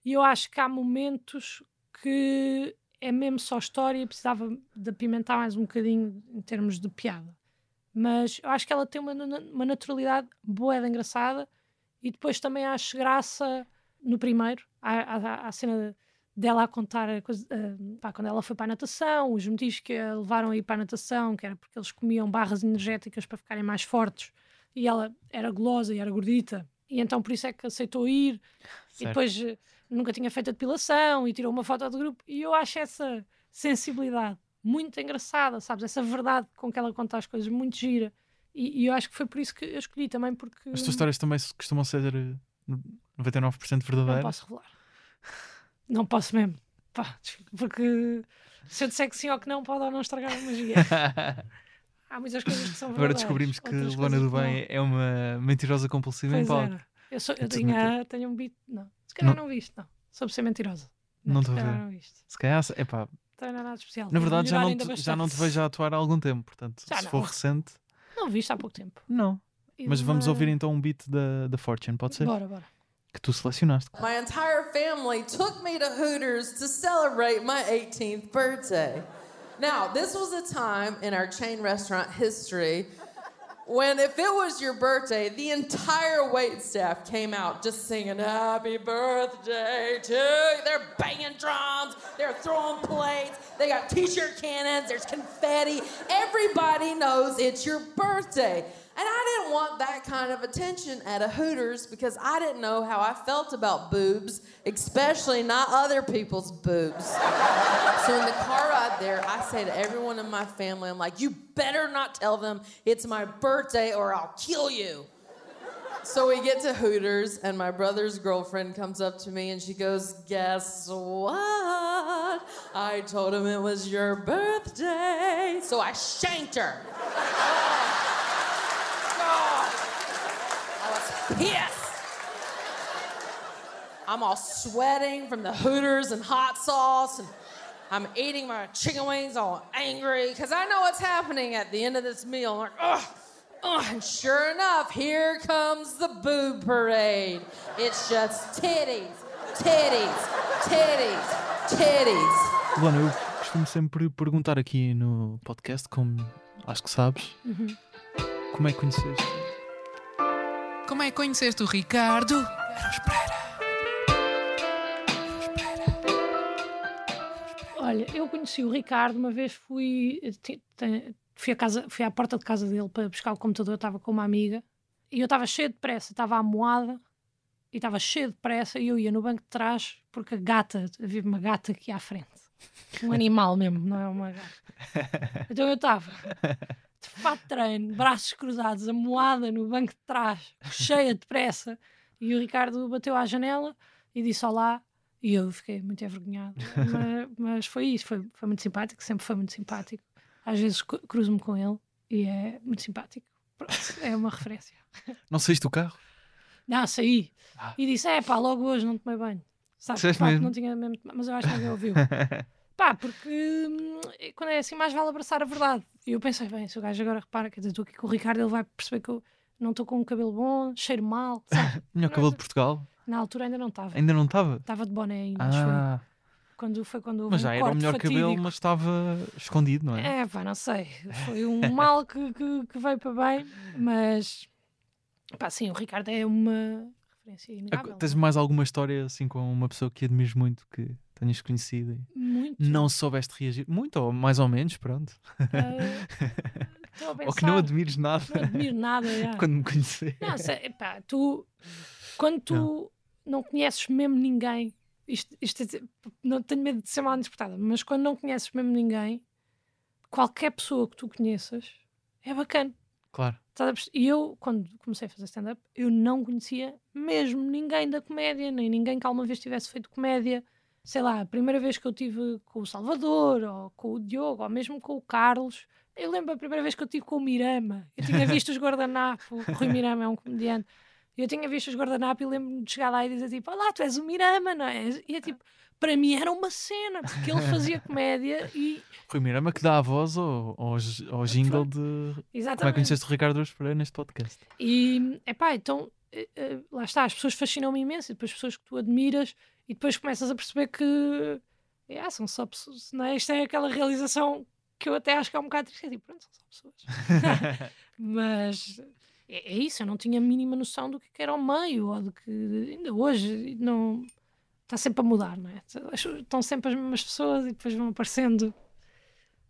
e eu acho que há momentos que é mesmo só história e precisava de apimentar mais um bocadinho em termos de piada. Mas eu acho que ela tem uma, uma naturalidade boa, engraçada. E depois também acho graça no primeiro. A cena dela a contar a coisa, ah, pá, quando ela foi para a natação, os motivos que a levaram a ir para a natação, que era porque eles comiam barras energéticas para ficarem mais fortes. E ela era gulosa e era gordita. E então por isso é que aceitou ir. E Certo. depois eh, nunca tinha feito a depilação e tirou uma foto do grupo. E eu acho essa sensibilidade muito engraçada, sabes? Essa verdade com que ela conta as coisas, muito gira. E, e eu acho que foi por isso que eu escolhi também, porque As tuas histórias também costumam ser eh, 99% não verdadeiras. posso revelar. Não posso mesmo. Pá, porque se eu disser que sim ou que não, pode ou não estragar a magia. Há muitas coisas que são Agora verdadeiras. descobrimos que Luana do Bem é uma mentirosa compulsiva não. em Pois palco. Eu, sou, eu É tudo tinha, tenho um beat. Não, se calhar Não- não, viste, não. Sobre ser mentirosa. Não estou a calhar ver. Se calhar, epá, Então não é nada especial. na verdade já não, te, já não te vejo a atuar há algum tempo, portanto, Já se não. for recente, Não viste há pouco tempo. não. E Mas de vamos ouvir então um beat da, da Fortune, pode ser? Bora, bora. Que tu selecionaste. My entire family took me to Hooters to celebrate my 18th birthday. Now, this was a time in our chain restaurant history when, if it was your birthday, the entire wait staff came out just singing Happy Birthday to you. They're banging drums, they're throwing plates, they got t shirt cannons, there's confetti. Everybody knows it's your birthday. And I didn't want that kind of attention at a Hooters because I didn't know how I felt about boobs, especially not other people's boobs. so in the car ride there, I say to everyone in my family, I'm like, you better not tell them it's my birthday or I'll kill you. So we get to Hooters, and my brother's girlfriend comes up to me and she goes, Guess what? I told him it was your birthday. So I shanked her. Pissed. I'm all sweating from the Hooters and hot sauce, and I'm eating my chicken wings all angry because I know what's happening at the end of this meal. I'm like, ugh. ugh. And sure enough, here comes the boob parade. It's just titties, titties, titties, titties. Luana, eu costumo sempre perguntar aqui no podcast, como acho que sabes, Uhum. como é que conheceste? Como é que conheceste o Ricardo? Olha, eu conheci o Ricardo, uma vez fui, fui, à casa, fui à porta de casa dele para buscar o computador, estava com uma amiga e eu estava cheio de pressa, estava à moada e estava cheio de pressa e eu ia no banco de trás porque a gata, havia uma gata aqui à frente. Um animal mesmo, não é uma gata. Então eu estava de fato de treino, braços cruzados, amoada no banco de trás, cheia de pressa e o Ricardo bateu à janela e disse olá e eu fiquei muito envergonhada. mas, mas foi isso, foi, foi muito simpático, sempre foi muito simpático. Às vezes cru- cruzo-me com ele e é muito simpático. Pronto, é uma referência. Não saíste do carro? Não, saí Ah. e disse: é pá, logo hoje não tomei banho. Sabe, de facto, não tinha mesmo mas eu acho que ninguém ouviu. Pá, porque hum, quando é assim, mais vale abraçar a verdade. E eu pensei: bem, se o gajo agora repara, quer dizer, estou aqui com o Ricardo, ele vai perceber que eu não estou com um cabelo bom, cheiro mal. Melhor cabelo de Portugal? Na altura ainda não estava. Ainda não estava? Estava de boné ainda, acho eu. Ah, Quando foi quando mas um já era o melhor fatídico. cabelo, mas estava escondido, não é? É, pá, não sei. Foi um mal que, que, que veio para bem, mas pá, sim, o Ricardo é uma referência inegável. Tens mais alguma história assim com uma pessoa que admires muito, que tenhas conhecido e Muito. não soubeste reagir? Muito, ou mais ou menos, pronto. a Ou que não admires nada não admiro nada. já. quando me conhecer. Não, sei, pá, tu, quando tu não. conheces mesmo ninguém, isto, isto é não tenho medo de ser mal interpretada, mas quando não conheces mesmo ninguém, qualquer pessoa que tu conheças é bacana. Claro. E eu, quando comecei a fazer stand-up, eu não conhecia mesmo ninguém da comédia, nem ninguém que alguma vez tivesse feito comédia. Sei lá, a primeira vez que eu tive com o Salvador, ou com o Diogo, ou mesmo com o Carlos. Eu lembro a primeira vez que eu tive com o Mirama. Eu tinha visto os Guardanapo, o Rui Mirama é um comediante. Eu tinha visto os Guardanapo e lembro-me de chegar lá e dizer tipo, olá, tu és o Mirama, não é? E é tipo, para mim era uma cena, porque ele fazia comédia e... Rui Mirama que dá a voz ao, ao, ao jingle de. Como é Exatamente. que conheceste o Ricardo Pereira neste podcast? E, epá, então, eh, eh, lá está, as pessoas fascinam-me imenso, e depois pessoas que tu admiras, e depois começas a perceber que, é, são só pessoas, não é? Isto é aquela realização que eu até acho que é um bocado triste, é tipo, pronto, são só pessoas. Mas é, é isso, eu não tinha a mínima noção do que era o meio, ou de que ainda hoje não está sempre a mudar, não é? Estão sempre as mesmas pessoas e depois vão aparecendo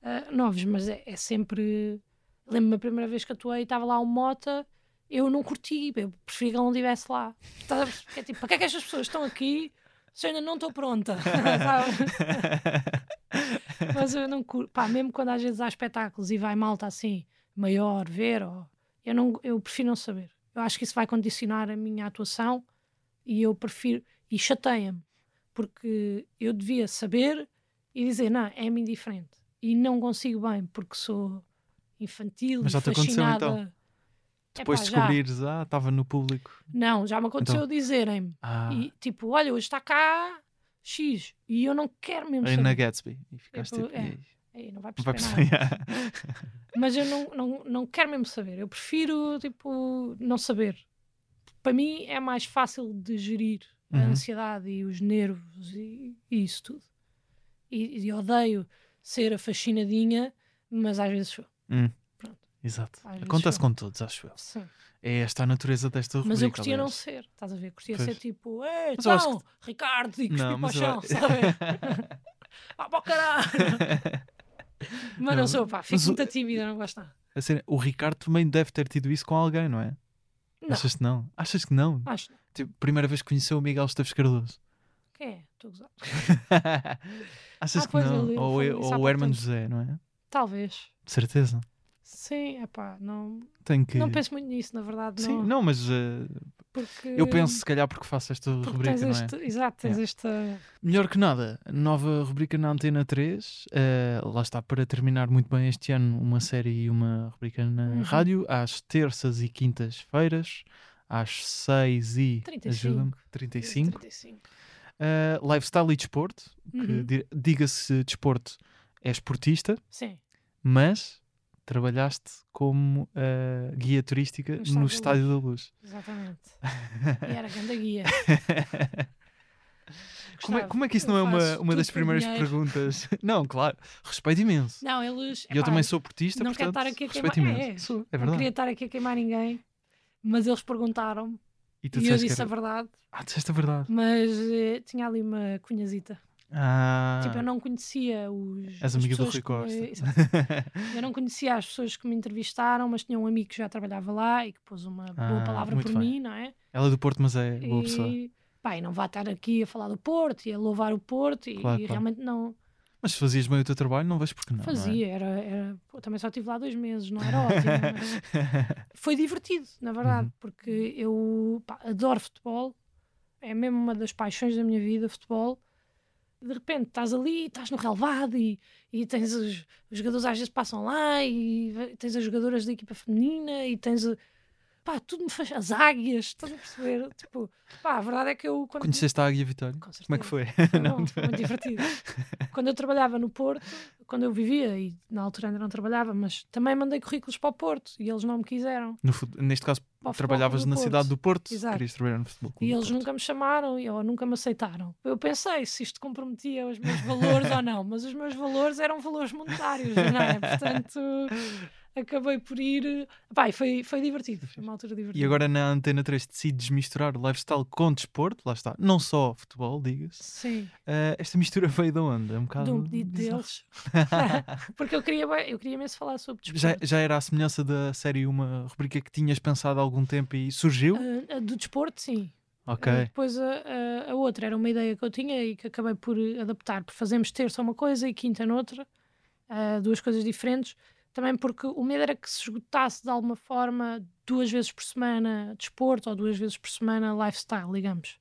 uh, novos, mas é, é sempre. Lembro-me a primeira vez que atuei, estava lá o Mota, eu não curti, eu preferia que ele não estivesse lá. Porque, é tipo, para que é que estas pessoas estão aqui ainda não estou pronta? mas eu não curto, pá, mesmo quando às vezes há espetáculos e vai malta assim, maior, ver, ou, eu, não, eu prefiro não saber. Eu acho que isso vai condicionar a minha atuação e eu prefiro, e chateia-me, porque eu devia saber e dizer, não, é-me indiferente e não consigo bem porque sou infantil Mas já te aconteceu então? Depois de descobrires, ah, estava no público. Não, já me aconteceu então... dizerem-me. Ah. E tipo, olha, hoje está cá X e eu não quero mesmo Aí saber. na Gatsby. E ficaste tipo, é, aí, não vai perceber, não vai perceber nada. Mas eu não, não, não quero mesmo saber. Eu prefiro, tipo, não saber. Para mim é mais fácil de gerir uhum. a ansiedade e os nervos e, e isso tudo. E, e odeio ser a fascinadinha, mas às vezes sou. Hum. Exato. Às Acontece com todos, acho eu. Sim. É esta a natureza desta rubrica. Mas eu curtia não ser, estás a ver? Curtia pois. ser tipo, ei, então, que... Ricardo, e cuspir para o chão, eu... sabe? ah, para o caralho! mas não, não sou, pá, fico muito o... tímida, não gosto nada. Ser, o Ricardo também deve ter tido isso com alguém, não é? Não. Achas que não? Achas que não? Acho. Tipo, primeira vez que conheceu o Miguel Esteves Cardoso. Quem é? Estou a gozar. Achas ah, que não? Ou, ou o Herman José, não é? Talvez. De certeza. Sim, é pá, não, Tenho que... não penso muito nisso, na verdade. Sim, não, não mas uh, porque... eu penso se calhar porque faço esta porque rubrica, tens este... não é? Exato, tens é. esta... Melhor que nada, nova rubrica na Antena 3, uh, eh, lá está para terminar muito bem este ano uma série e uma rubrica na uhum. rádio, às terças e quintas-feiras, às 6 e... 35. 35. 35. Uh, lifestyle e desporto, uhum. que diga-se desporto, é esportista. Sim. Mas trabalhaste como uh, guia turística no, no Estádio da Luz. Exatamente. e era grande guia. como, é, como é que isso não é uma, uma das primeiras perguntas? não, claro, respeito imenso. Não, eles. E eu também sou portista, não portanto, quero estar aqui a respeito queimar. imenso. É, sou, é verdade. Não queria estar aqui a queimar ninguém, mas eles perguntaram-me. E, e eu disse era... a verdade. Ah, disseste a verdade. Mas eh, tinha ali uma cunhazita. Ah. Tipo, eu não conhecia os. As amiga do Rui Costa. eu não conhecia as pessoas que me entrevistaram, mas tinha um amigo que já trabalhava lá e que pôs uma ah, boa palavra por bem. mim, não é? Ela é do Porto, mas é boa pessoa. E, não vai estar aqui a falar do Porto e a louvar o Porto e, claro, e claro. realmente não. Mas se fazias bem o teu trabalho, não vejo porque não. Fazia, não é? era, era pô, também só estive lá dois meses, não era ótimo. foi divertido, na verdade, uhum. porque eu pá, adoro futebol, é mesmo uma das paixões da minha vida, futebol de repente estás ali, estás no relevado e, e tens os, os, jogadores às vezes passam lá e tens as jogadoras da equipa feminina e tens pá, tudo me faz as águias, estás a perceber? Tipo, pá, a verdade é que eu. Quando... Conheceste a Águia Vitória? Como é que foi? Foi, bom, foi muito divertido. quando eu trabalhava no Porto, quando eu vivia, e na altura ainda não trabalhava, mas também mandei currículos para o Porto e eles não me quiseram. No, neste caso, trabalhavas na Porto. cidade do Porto, Exato. querias trabalhar no futebol. E eles nunca me chamaram e ou nunca me aceitaram. Eu pensei se isto comprometia os meus valores ou não, mas os meus valores eram valores monetários, não é? Portanto acabei por ir. Pai, foi, foi divertido, foi uma altura divertida. E agora na Antena 3 decides misturar o lifestyle com desporto, lá está, não só futebol, diga-se. Sim. Uh, esta mistura veio de onde? É um bocado. De um pedido deles. Porque eu queria, eu queria mesmo falar sobre desporto. Já, já era a semelhança da série uma rubrica que tinhas pensado há algum tempo e surgiu? Uh, do desporto, sim. Ok. Uh, depois a, a, a, outra era uma ideia que eu tinha e que acabei por adaptar, por fazermos terça uma coisa e quinta noutra, uh, duas coisas diferentes também porque o medo era que se esgotasse de alguma forma duas vezes por semana desporto ou duas vezes por semana lifestyle, digamos.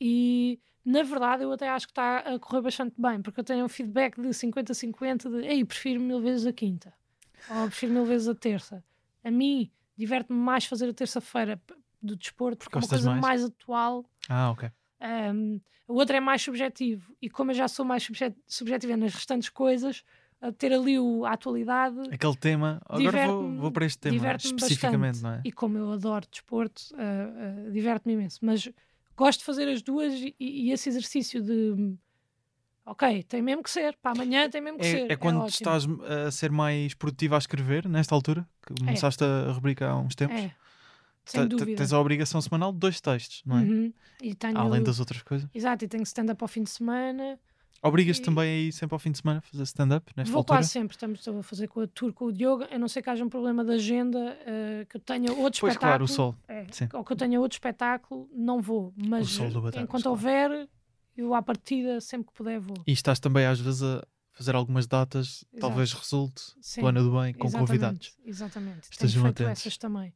E na verdade eu até acho que está a correr bastante bem, porque eu tenho um feedback de 50-50 de ei, prefiro mil vezes a quinta ou prefiro mil vezes a terça. A mim diverte-me mais fazer a terça-feira do desporto porque é uma coisa mais? mais atual. Ah, ok. Um, o outro é mais subjetivo e como eu já sou mais subjetiva nas restantes coisas, a ter ali o, a atualidade. Aquele tema, agora vou, vou para este tema especificamente, bastante. não é? E como eu adoro desporto, uh, uh, diverte-me imenso. Mas gosto de fazer as duas e, e, esse exercício de Ok, tem mesmo que ser. Para amanhã tem mesmo que ser. É, é quando ótimo. estás a ser mais produtivo a escrever, nesta altura? Que começaste a rubrica há uns tempos? É, sem dúvida. Tens a obrigação semanal de dois textos, não é? Uhum. Tenho... Além das outras coisas. Exato, e tenho stand-up ao fim de semana. Obrigas E- também a ir sempre ao fim de semana a fazer stand-up nesta Vou altura? quase sempre, estamos a fazer com a tour com o Diogo, a não ser que haja um problema de agenda, eh, que eu tenha outro Pois espetáculo. claro, o sol. É, ou que eu tenha outro espetáculo, não vou. Mas sol do Batatas, enquanto claro. houver, eu à partida, sempre que puder, vou. E estás também às vezes a fazer algumas datas, Exato. talvez resulte, Sim, Luana do Bem, com exatamente, convidados. Exatamente. Estejam atentos. essas também.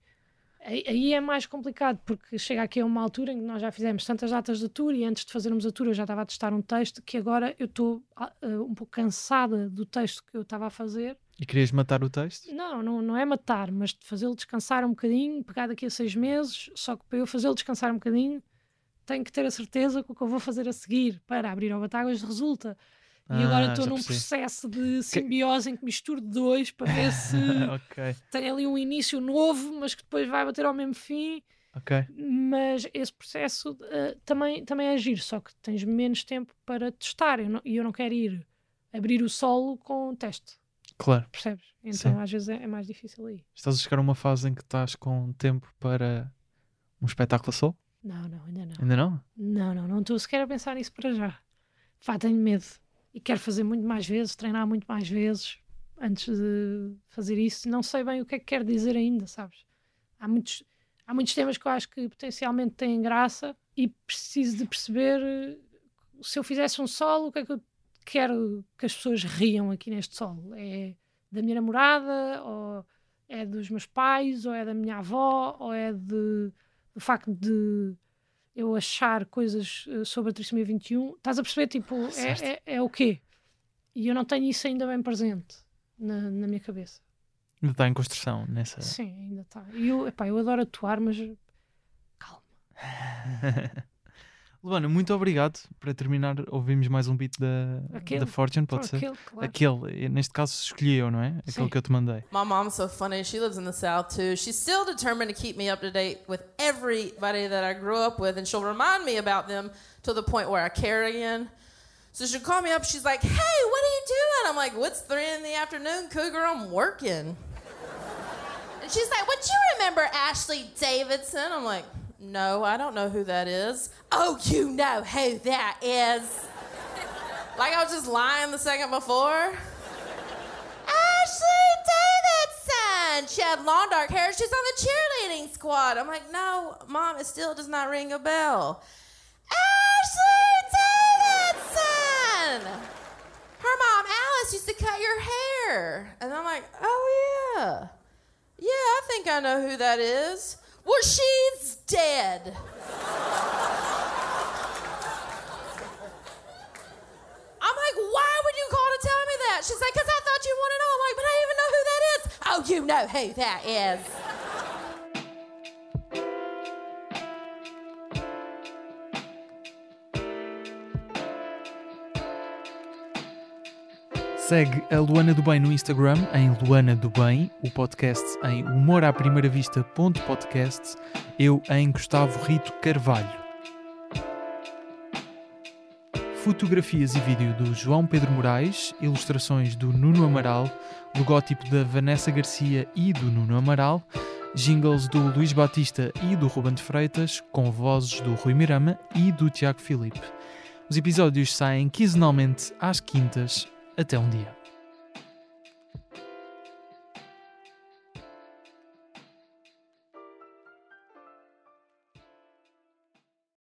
Aí, é mais complicado, porque chega aqui a uma altura em que nós já fizemos tantas datas de tour e antes de fazermos a tour eu já estava a testar um texto que agora eu estou ah, um pouco cansada do texto que eu estava a fazer E querias matar o texto? Não, não, não é matar, mas fazê-lo descansar um bocadinho, pegar daqui a seis meses, só que para eu fazê-lo descansar um bocadinho, tenho que ter a certeza que o que eu vou fazer a seguir para abrir ao Batáguas resulta. E agora Ah, estou num processo de simbiose em que misturo dois para ver se ok, tem ali um início novo, mas que depois vai bater ao mesmo fim. ok. Mas esse processo eh, também, também é giro, só que tens menos tempo para testar. Eu não- E eu não quero ir abrir o solo com teste, Claro. percebes? Então Sim. às vezes é, é mais difícil aí. Estás a chegar a uma fase em que estás com tempo para um espetáculo só? Não, não, ainda não. Ainda não? Não, não, não estou sequer a pensar nisso para já. Pá, tenho medo. E quero fazer muito mais vezes, treinar muito mais vezes antes de fazer isso. Não sei bem o que é que quero dizer ainda, sabes? Há muitos, há muitos temas que eu acho que potencialmente têm graça e preciso de perceber eh, se eu fizesse um solo, o que é que eu quero que as pessoas riam aqui neste solo? É da minha namorada, ou é dos meus pais, ou é da minha avó, ou é de, do facto de eu achar coisas eh, sobre a trissomia 21, estás a perceber? Tipo, é, é, é o quê? E eu não tenho isso ainda bem presente na, na minha cabeça. Ainda está em construção nessa. Sim, ainda está. E eu, epá, eu adoro atuar, mas calma. Luana, muito obrigado. Para terminar, ouvimos mais um beat da, Aquele. da Fortune, pode ser? Aquele, claro. Aquele, neste caso escolhi eu, não é? Aquele Sim. que eu te mandei. My mom's so funny. She lives in the South too. She's still determined to keep me up to date with everybody that I grew up with, and she'll remind me about them to the point where I care again. So she'll call me up. She's like, "Hey, what are you doing?" I'm like, "What's three in the afternoon, Cougar? I'm working." And she's like, "Would you remember Ashley Davidson?" I'm like, "No, I don't know who that is." Oh, you know who that is. like I was just lying the second before. Ashley Davidson. She had long dark hair. She's on the cheerleading squad. I'm like, no, mom, it still does not ring a bell. Ashley Davidson. Her mom, Alice, used to cut your hair. And I'm like, oh, yeah. Yeah, I think I know who that is. Well, she's dead. I'm like, why would you call to tell me that? She's like, because I thought you want to know. I'm like, but I even know who that is. Oh, you know who that is. Segue a Luana do Bem no Instagram em Luana do Bem, o podcast em humoraprimeiravista.podcast, eu em Gustavo Rito Carvalho. Fotografias e vídeo do João Pedro Moraes, ilustrações do Nuno Amaral, logótipo da Vanessa Garcia e do Nuno Amaral, jingles do Luís Batista e do Ruben de Freitas, com vozes do Rui Mirama e do Tiago Filipe. Os episódios saem quinzenalmente às quintas. Até um dia.